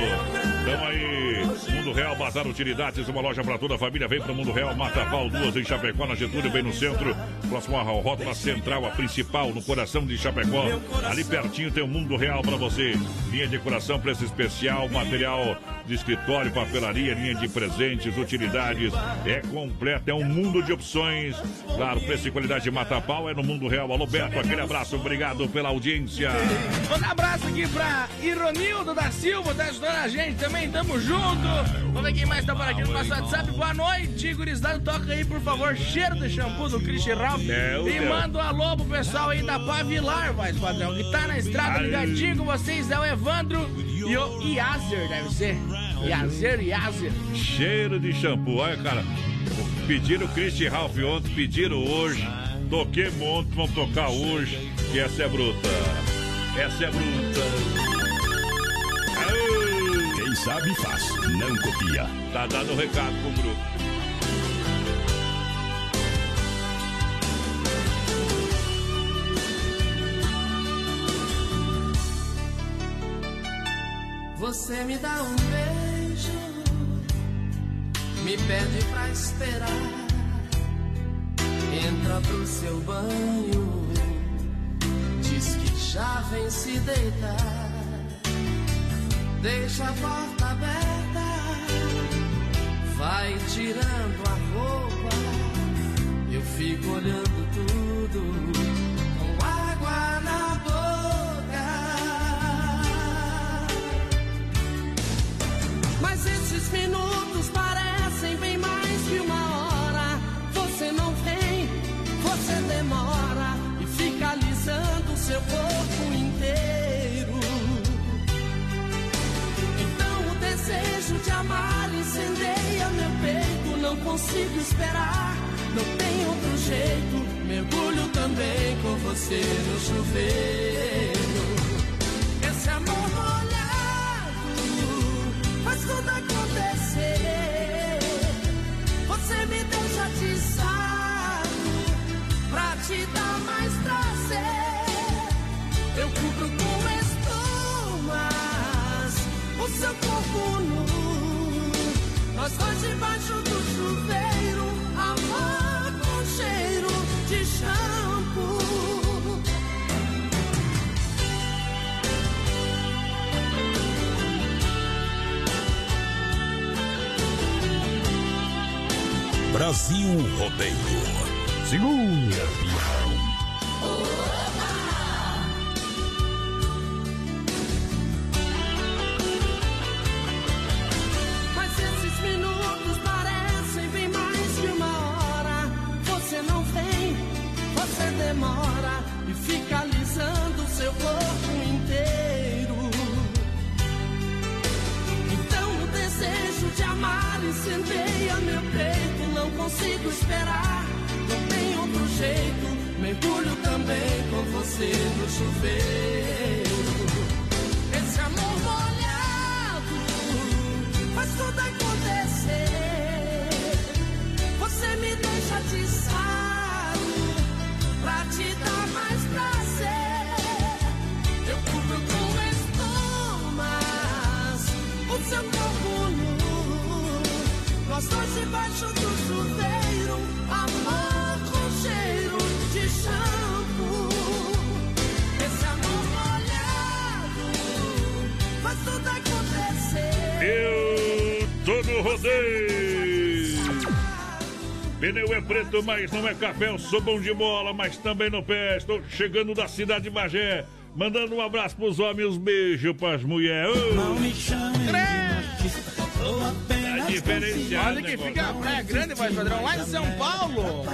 Tamo aí. Mundo Real, Bazar Utilidades, uma loja pra toda a família. Vem pro Mundo Real, Mata Pau, duas em Chapecó, na Getúlio, bem no centro. Próximo à rótula central, a principal, no coração de Chapecó. Ali pertinho tem o Mundo Real pra você. Linha de decoração, preço especial, material de escritório, papelaria, linha de presentes, utilidades. É completa, é um mundo de opções. Claro, preço e qualidade de Mata Pau é no Mundo Real. Alô, Beto, aquele abraço, obrigado pela audiência. Manda um abraço aqui pra Ironildo da Silva, tá ajudando a gente também, tamo junto. Vamos ver quem mais tá por aqui no nosso WhatsApp. Boa noite, gurizada. Toca aí, por favor, cheiro de shampoo do Christian Ralph. Meu e manda um alô pro pessoal aí da Pavilar, voz padrão, que tá na estrada ligadinho com vocês. É o Evandro e o Yazer, deve ser. Yazer, Yazer. Cheiro de shampoo. Olha, cara. Pediram o Christian Ralph ontem, pediram hoje. Toquei monte, vão tocar hoje. Que essa é bruta. Essa é bruta. Aê! Quem sabe faz, não copia. Tá dando o recado pro grupo. Você me dá um beijo, me pede pra esperar. Entra pro seu banho, diz que já vem se deitar. Deixa a porta aberta, vai tirando a roupa. Eu fico olhando tudo minutos parecem bem mais que uma hora. Você não vem, você demora e fica alisando o seu corpo inteiro. Então o desejo de amar incendeia meu peito. Não consigo esperar, não tem outro jeito. Mergulho também com você no chuveiro. O seu corpo nu. Nós dois debaixo do chuveiro, amor com cheiro de shampoo. Brasil Rodeio. Segura, incendeia meu peito. Não consigo esperar, não tem outro jeito. Mergulho também com você no chuveiro. Esse amor molhado faz tudo acontecer. Você me deixa atiçado pra te dar debaixo do chuveiro, amor com cheiro de shampoo. Esse amor molhado faz tudo acontecer. Eu tô no rodeio. Pneu é preto, mas não é café. Eu sou bom de bola, mas também no pé. Estou chegando da cidade de Bagé. Mandando um abraço pros homens, um beijo pras mulheres. Não me chame diferenciado. Olha que fica a Praia Grande, voz padrão, lá em São Paulo.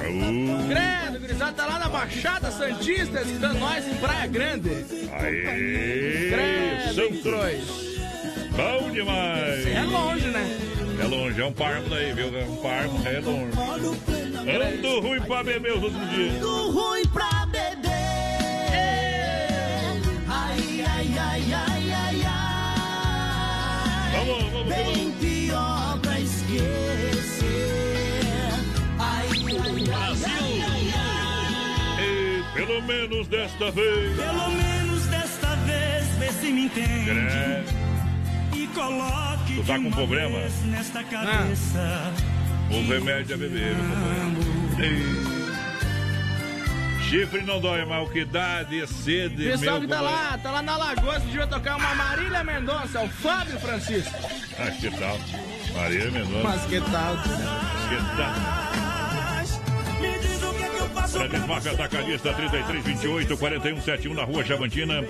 Credo, gurizada, tá lá na Baixada Santista, escutando nós em Praia Grande. Aê, Credo, Santos. Cruz. Bom demais. É longe, né? É longe, é um parmo daí, viu? É um parmo, é longe. Ando ruim pra beber os últimos dias. Tudo ruim pra beber. Ai, ai, ai, ai, ai, ai. Vamos, vamos, vamos. Ai, ai, ai, ai, ai. E pelo menos desta vez. Pelo menos desta vez, vê se me entende. E coloque Tu tá com problema? nesta cabeça. O remédio é beber, meu. Chifre não dói, mas o que dá de sede, Pessoal meu que tá companheiro. lá, tá lá na Lagoa, devia tocar uma Marília Mendonça, o Fábio Francisco. Ah, que tal? Maria Mendonça. Você Atacadista 3328 4171 na Rua Chavantina.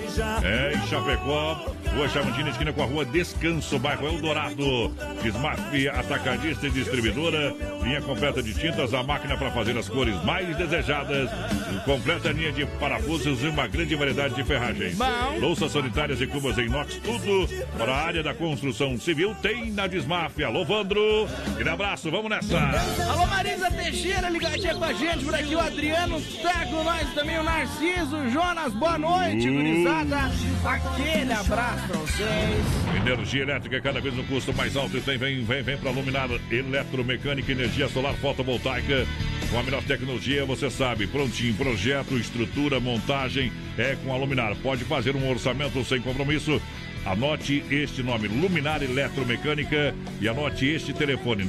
É, em Chapecó. Rua Chavantina, esquina com a Rua Descanso, bairro Eldorado. Desmarque Atacadista e Distribuidora. Linha completa de tintas, a máquina para fazer as cores mais desejadas. Completa linha de parafusos e uma grande variedade de ferragens. Bom. Louças sanitárias e cubas em inox, tudo para a área da construção civil. Tem na Desmaf. Alô, Vandro. Aquele abraço, vamos nessa. Alô, Marisa Teixeira, ligadinha com a gente por aqui. O Adriano tá com nós também, o Narciso, Jonas. Boa noite, Uh. gurizada. Aquele abraço pra vocês. Energia elétrica cada vez um custo mais alto. E vem, vem, vem, vem para Luminar Eletromecânica, energia solar fotovoltaica. Com a melhor tecnologia, você sabe, prontinho, projeto, estrutura, montagem, é com a Luminar. Pode fazer um orçamento sem compromisso. Anote este nome, Luminar Eletromecânica, e anote este telefone,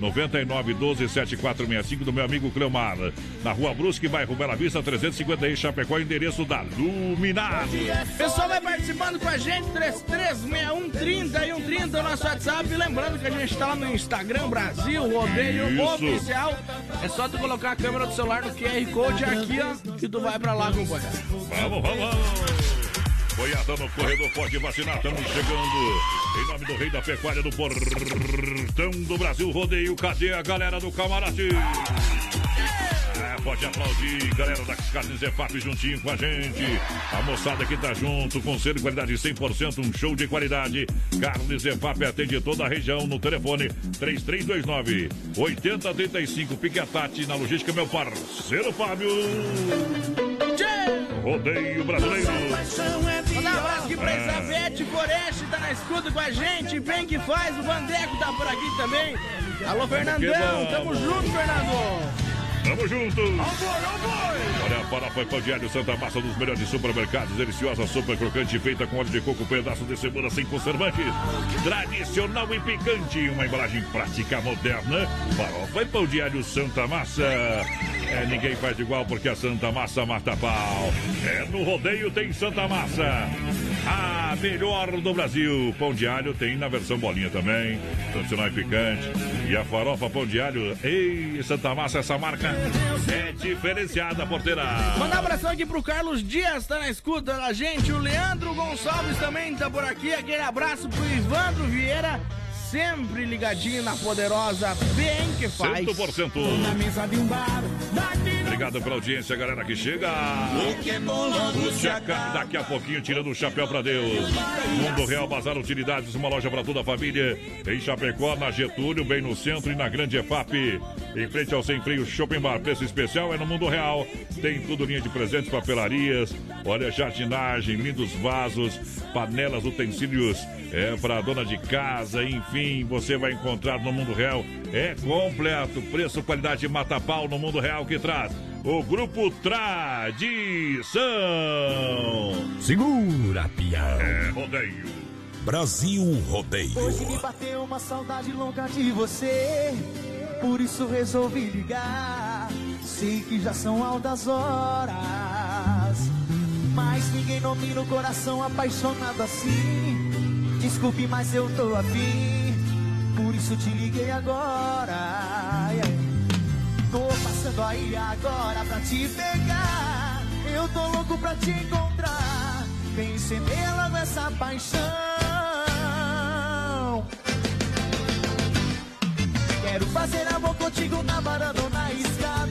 999127465 do meu amigo Cleomar. Na Rua Brusque, bairro Bela Vista, 350 em Chapecó, endereço da Luminar. Pessoal vai participando com a gente, 336130 e 130 o nosso WhatsApp. Lembrando que a gente tá lá no Instagram Brasil, Rodeio. Oficial. É só tu colocar a câmera do celular no QR Code aqui, ó, que tu vai pra lá, companheiro. Vamos, vamos, vamos. Boiada no corredor, pode vacinar, estamos chegando. Em nome do Rei da Pecuária do Portão do Brasil, rodeio. Cadê a galera do camarote? É, pode aplaudir, galera da Carnes EFAP juntinho com a gente. A moçada que tá junto, com selo de qualidade 100%, um show de qualidade. Carnes EFAP atende toda a região no telefone 3329 8035. Pique a Tati na logística, meu parceiro Fábio. Rodeio brasileiro. Mandar um abraço aqui pra Ah. Isabete Foreste, tá na escuta com a gente. Bem que faz, o Vandeco tá por aqui também. Alô, Fernandão, vamos. tamo junto, Fernando. Tamo junto! Olha, a farofa pão diário Santa Massa dos melhores supermercados. Deliciosa sopa crocante feita com óleo de coco, pedaço de cebola sem conservantes. Tradicional e picante. Uma embalagem prática moderna. Farofa e pão diário Santa Massa. É, ninguém faz igual porque a Santa Massa mata pau. É, no rodeio tem Santa Massa. A melhor do Brasil. Pão de alho tem na versão bolinha também. Tradicional e picante. E a farofa pão de alho. Ei, Santa Massa, essa marca é diferenciada, porteira. Mandar um abração aqui pro Carlos Dias, tá na escuta da gente. O Leandro Gonçalves também tá por aqui. Aquele abraço pro Ivandro Vieira, sempre ligadinho na poderosa Bem que faz. 100%. Na mesa de um bar, daqui Obrigado pela audiência, galera que chega. Daqui a pouquinho, tirando o chapéu pra Deus. Mundo Real Bazar Utilidades, uma loja pra toda a família. Em Chapecó, na Getúlio, bem no centro e na Grande EFAP. Em frente ao Sem Freio Shopping Bar. Preço especial é no Mundo Real. Tem tudo linha de presentes, papelarias. Olha, jardinagem, lindos vasos, panelas, utensílios é para dona de casa, enfim, você vai encontrar no Mundo Real. É completo, preço, qualidade mata pau no Mundo Real que traz o Grupo Tradição. Segura, pião. É rodeio. Brasil Rodeio. Hoje me bateu uma saudade louca de você, por isso resolvi ligar. Sei que já são altas horas, mas ninguém domina o coração apaixonado assim. Desculpe, mas eu tô afim, por isso te liguei agora. Yeah. Tô passando aí agora pra te pegar. Eu tô louco pra te encontrar. Vem acender logo essa paixão. Quero fazer amor contigo na varanda ou na escada.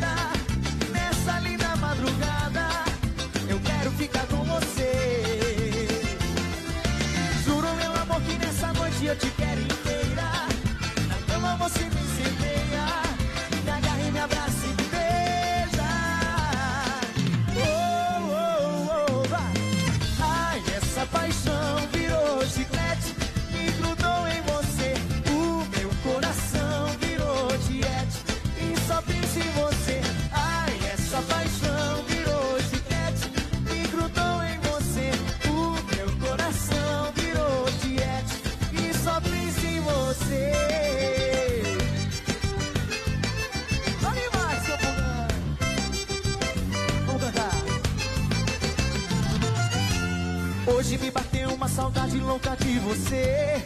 Saudade louca de você,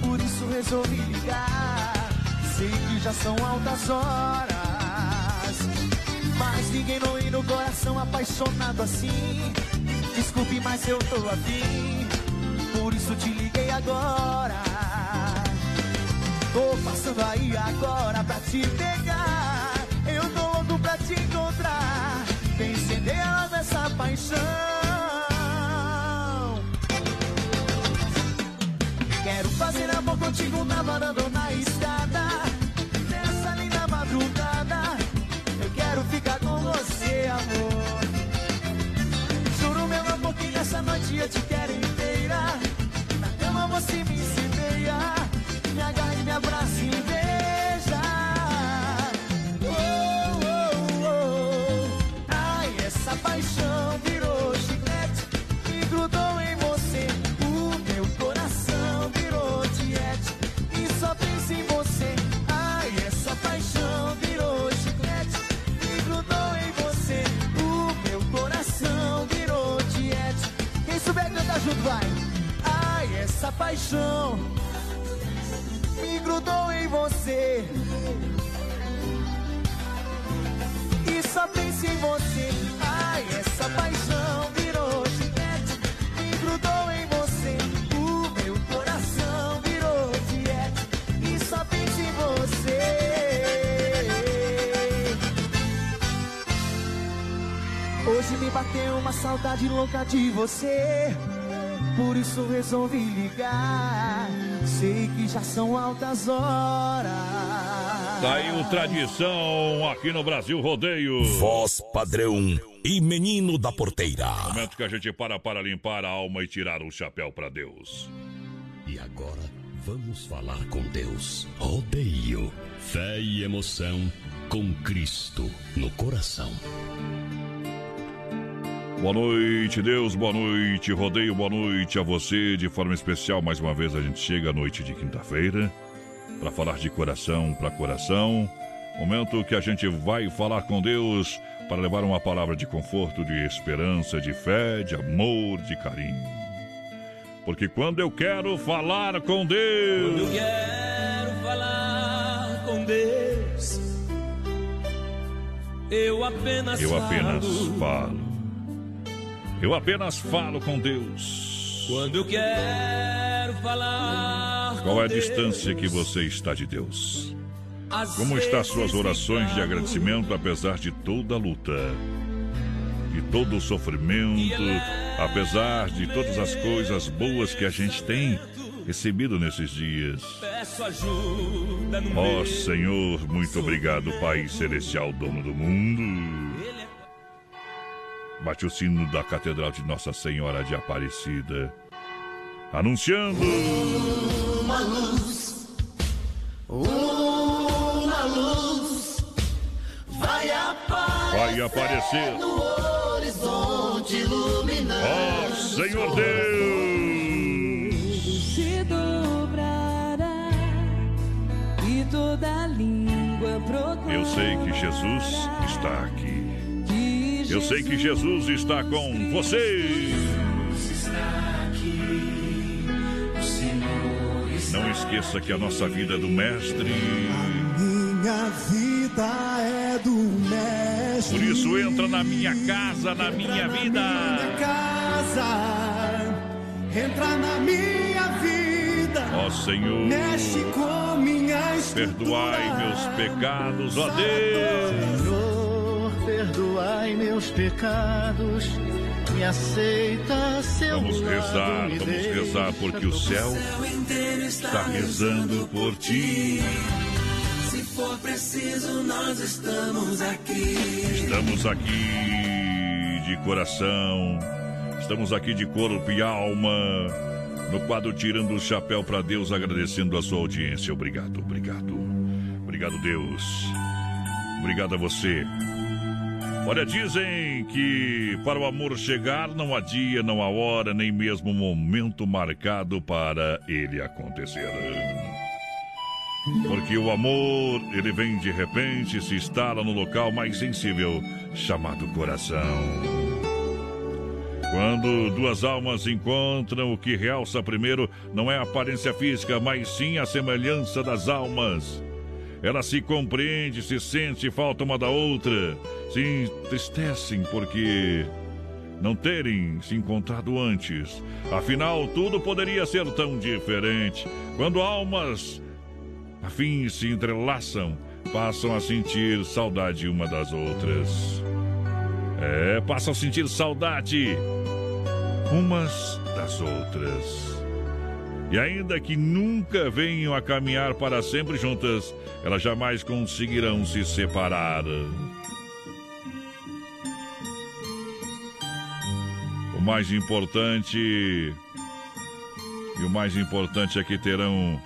por isso resolvi ligar. Sei que já são altas horas, mas ninguém não ir no coração apaixonado assim. Desculpe, mas eu tô afim, por isso te liguei agora. Tô passando aí agora pra te pegar. Eu tô louco pra te encontrar. Vem acender essa paixão. Contigo na varanda ou na escada. Nessa linda madrugada, eu quero ficar com você, amor. Juro, meu amor, que nessa noite eu te quero inteira. Na cama você me incendeia. Me agarra e me abraça paixão me grudou em você. E só penso em você. Ai, essa paixão virou chiclete. Me grudou em você. O meu coração virou diete. E só penso em você. Hoje me bateu uma saudade louca de você. Por isso resolvi ligar. Sei que já são altas horas. Tá aí o Tradição aqui no Brasil Rodeio. Voz padrão e menino da porteira. Momento que a gente para para limpar a alma e tirar o chapéu para Deus. E agora vamos falar com Deus. Rodeio, fé e emoção com Cristo no coração. Boa noite, Deus, boa noite, rodeio, boa noite a você. De forma especial, mais uma vez a gente chega à noite de quinta-feira para falar de coração para coração. Momento que a gente vai falar com Deus para levar uma palavra de conforto, de esperança, de fé, de amor, de carinho. Porque quando eu quero falar com Deus, Quando eu quero falar com Deus, eu apenas eu apenas falo. falo. Eu apenas falo com Deus. Quando eu quero falar Qual é a Deus, distância que você está de Deus? Como estão as suas orações de falo. agradecimento apesar de toda a luta? De todo o sofrimento, apesar de todas as coisas boas que a gente tem recebido nesses dias. Peço ajuda no Ó Senhor, muito obrigado, Pai Celestial, dono do mundo bate o sino da Catedral de Nossa Senhora de Aparecida, anunciando. Uma luz, uma luz vai aparecer, vai aparecer. no horizonte iluminando. Ó oh, Senhor Deus! Se dobrará e toda língua procurará. Eu sei que Jesus está aqui. Eu sei que Jesus está com você. Não esqueça que a nossa vida é do Mestre. Minha vida é do mestre. Por isso entra na minha casa, na minha vida. Minha casa, entra na minha vida. Ó Senhor, Mexe com minha estrutura. perdoai meus pecados, ó Deus. Perdoai meus pecados. Me aceita, seu Vamos rezar, vamos rezar, porque o céu está rezando por ti. Se for preciso, nós estamos aqui. Estamos aqui de coração, estamos aqui de corpo e alma. No quadro Tirando o Chapéu para Deus, agradecendo a sua audiência. Obrigado, obrigado. Obrigado, Deus. Obrigado a você. Olha, dizem que para o amor chegar não há dia, não há hora, nem mesmo momento marcado para ele acontecer. Porque o amor, ele vem de repente, se instala no local mais sensível, chamado coração. Quando duas almas encontram, o que realça primeiro não é a aparência física, mas sim a semelhança das almas. Ela se compreende, se sente falta uma da outra, se entristecem porque não terem se encontrado antes. Afinal, tudo poderia ser tão diferente. Quando almas afins se entrelaçam, passam a sentir saudade uma das outras. É, passam a sentir saudade umas das outras. E ainda que nunca venham a caminhar para sempre juntas, elas jamais conseguirão se separar. O mais importante. E o mais importante é que terão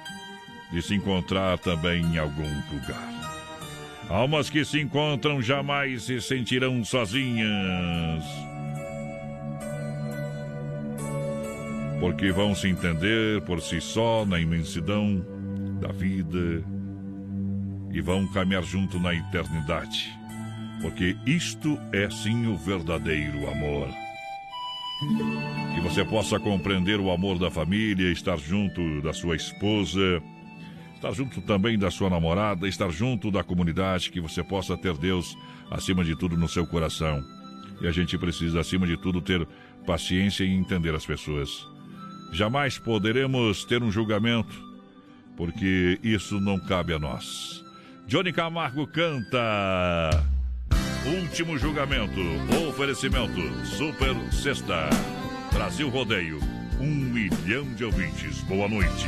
de se encontrar também em algum lugar. Almas que se encontram jamais se sentirão sozinhas. Porque vão se entender por si só na imensidão da vida e vão caminhar junto na eternidade. Porque isto é sim o verdadeiro amor. Que você possa compreender o amor da família, estar junto da sua esposa, estar junto também da sua namorada, estar junto da comunidade, que você possa ter Deus acima de tudo no seu coração. E a gente precisa, acima de tudo, ter paciência e entender as pessoas. Jamais poderemos ter um julgamento, porque isso não cabe a nós. Johnny Camargo canta. Último julgamento. Oferecimento. Super Sexta. Brasil Rodeio. Um milhão de ouvintes. Boa noite.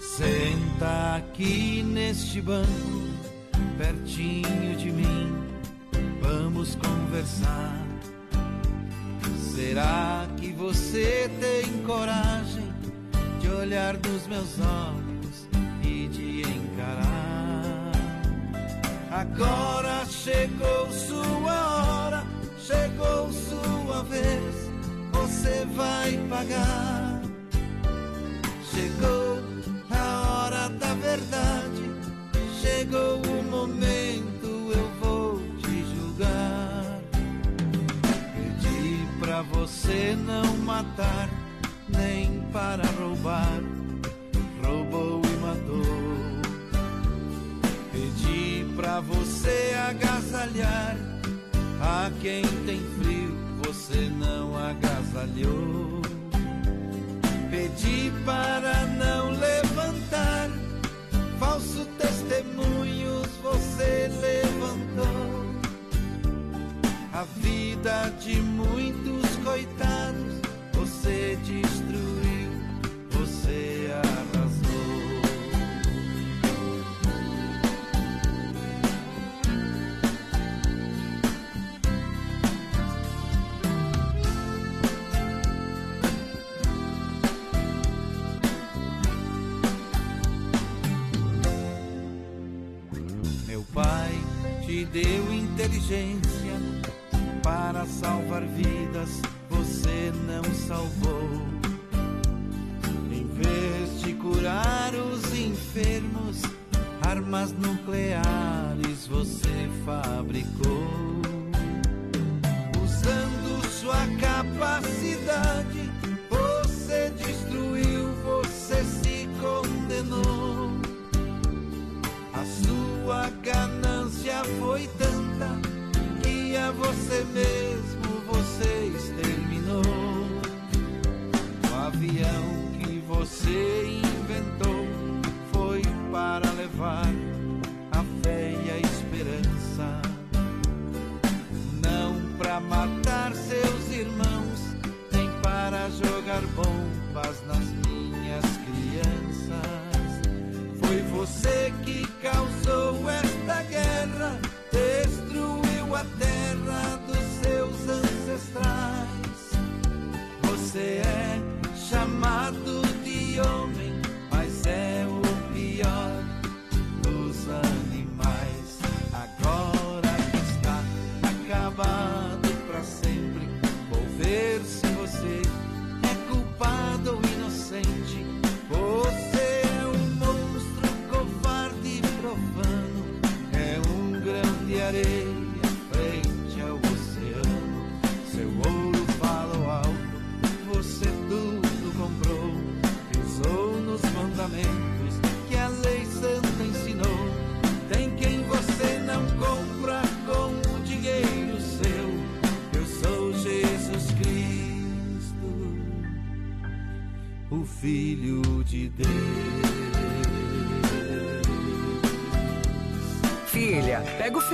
Senta aqui neste banco, pertinho de mim, vamos conversar. Será que você tem coragem de olhar nos meus olhos e de encarar? Agora chegou sua hora, chegou sua vez, você vai pagar. Chegou a hora da verdade, chegou o momento, Pra você não matar, nem para roubar, roubou e matou. Pedi pra você agasalhar, a quem tem frio, você não agasalhou. Pedi para não levantar falso testemunhos, você levantou a vida de muitos deu inteligência para salvar vidas, você não salvou. Em vez de curar os enfermos, armas nucleares você fabricou.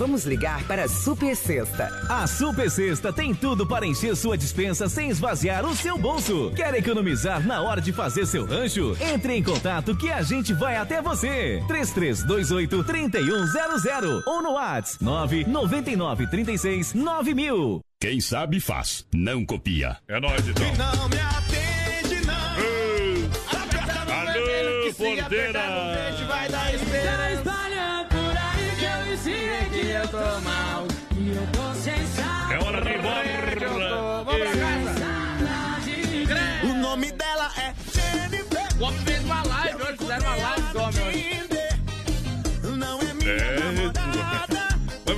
Vamos ligar para a Super Sexta. A Super Sexta tem tudo para encher sua dispensa sem esvaziar o seu bolso. Quer economizar na hora de fazer seu rancho? Entre em contato que a gente vai até você. 3328 3100 ou no WhatsApp 999 36 9000. Quem sabe faz, não copia. É nóis, então. Não me atende, não. Alô, porteira. vai dar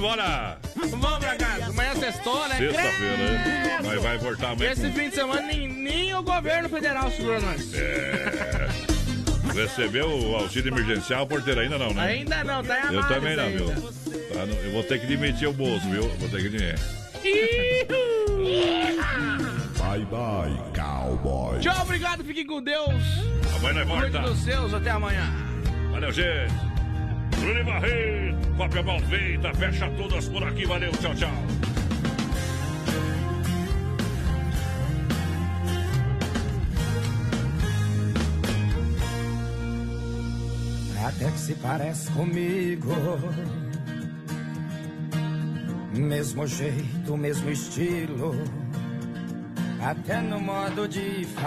embora. Vamos pra casa. Amanhã é sextou, né? Sexta-feira, né? Credo. Nós vai voltar amanhã. Esse com- fim de semana nem, nem o governo federal segura nós. É. Recebeu o auxílio emergencial, porteiro ainda não, né? Ainda não, tá em Eu também não, viu? Tá no- eu vou ter que demitir o bolso, viu? Vou ter que demitir. Bye bye, cowboy. Tchau, obrigado, fiquem com Deus. Amanhã nós Cuide volta. dos seus, até amanhã. Valeu, gente. Bruno Barreto, cópia mal feita, fecha todas por aqui. Valeu, tchau, tchau. Até que se parece comigo. Mesmo jeito, mesmo estilo. Até no modo de falar.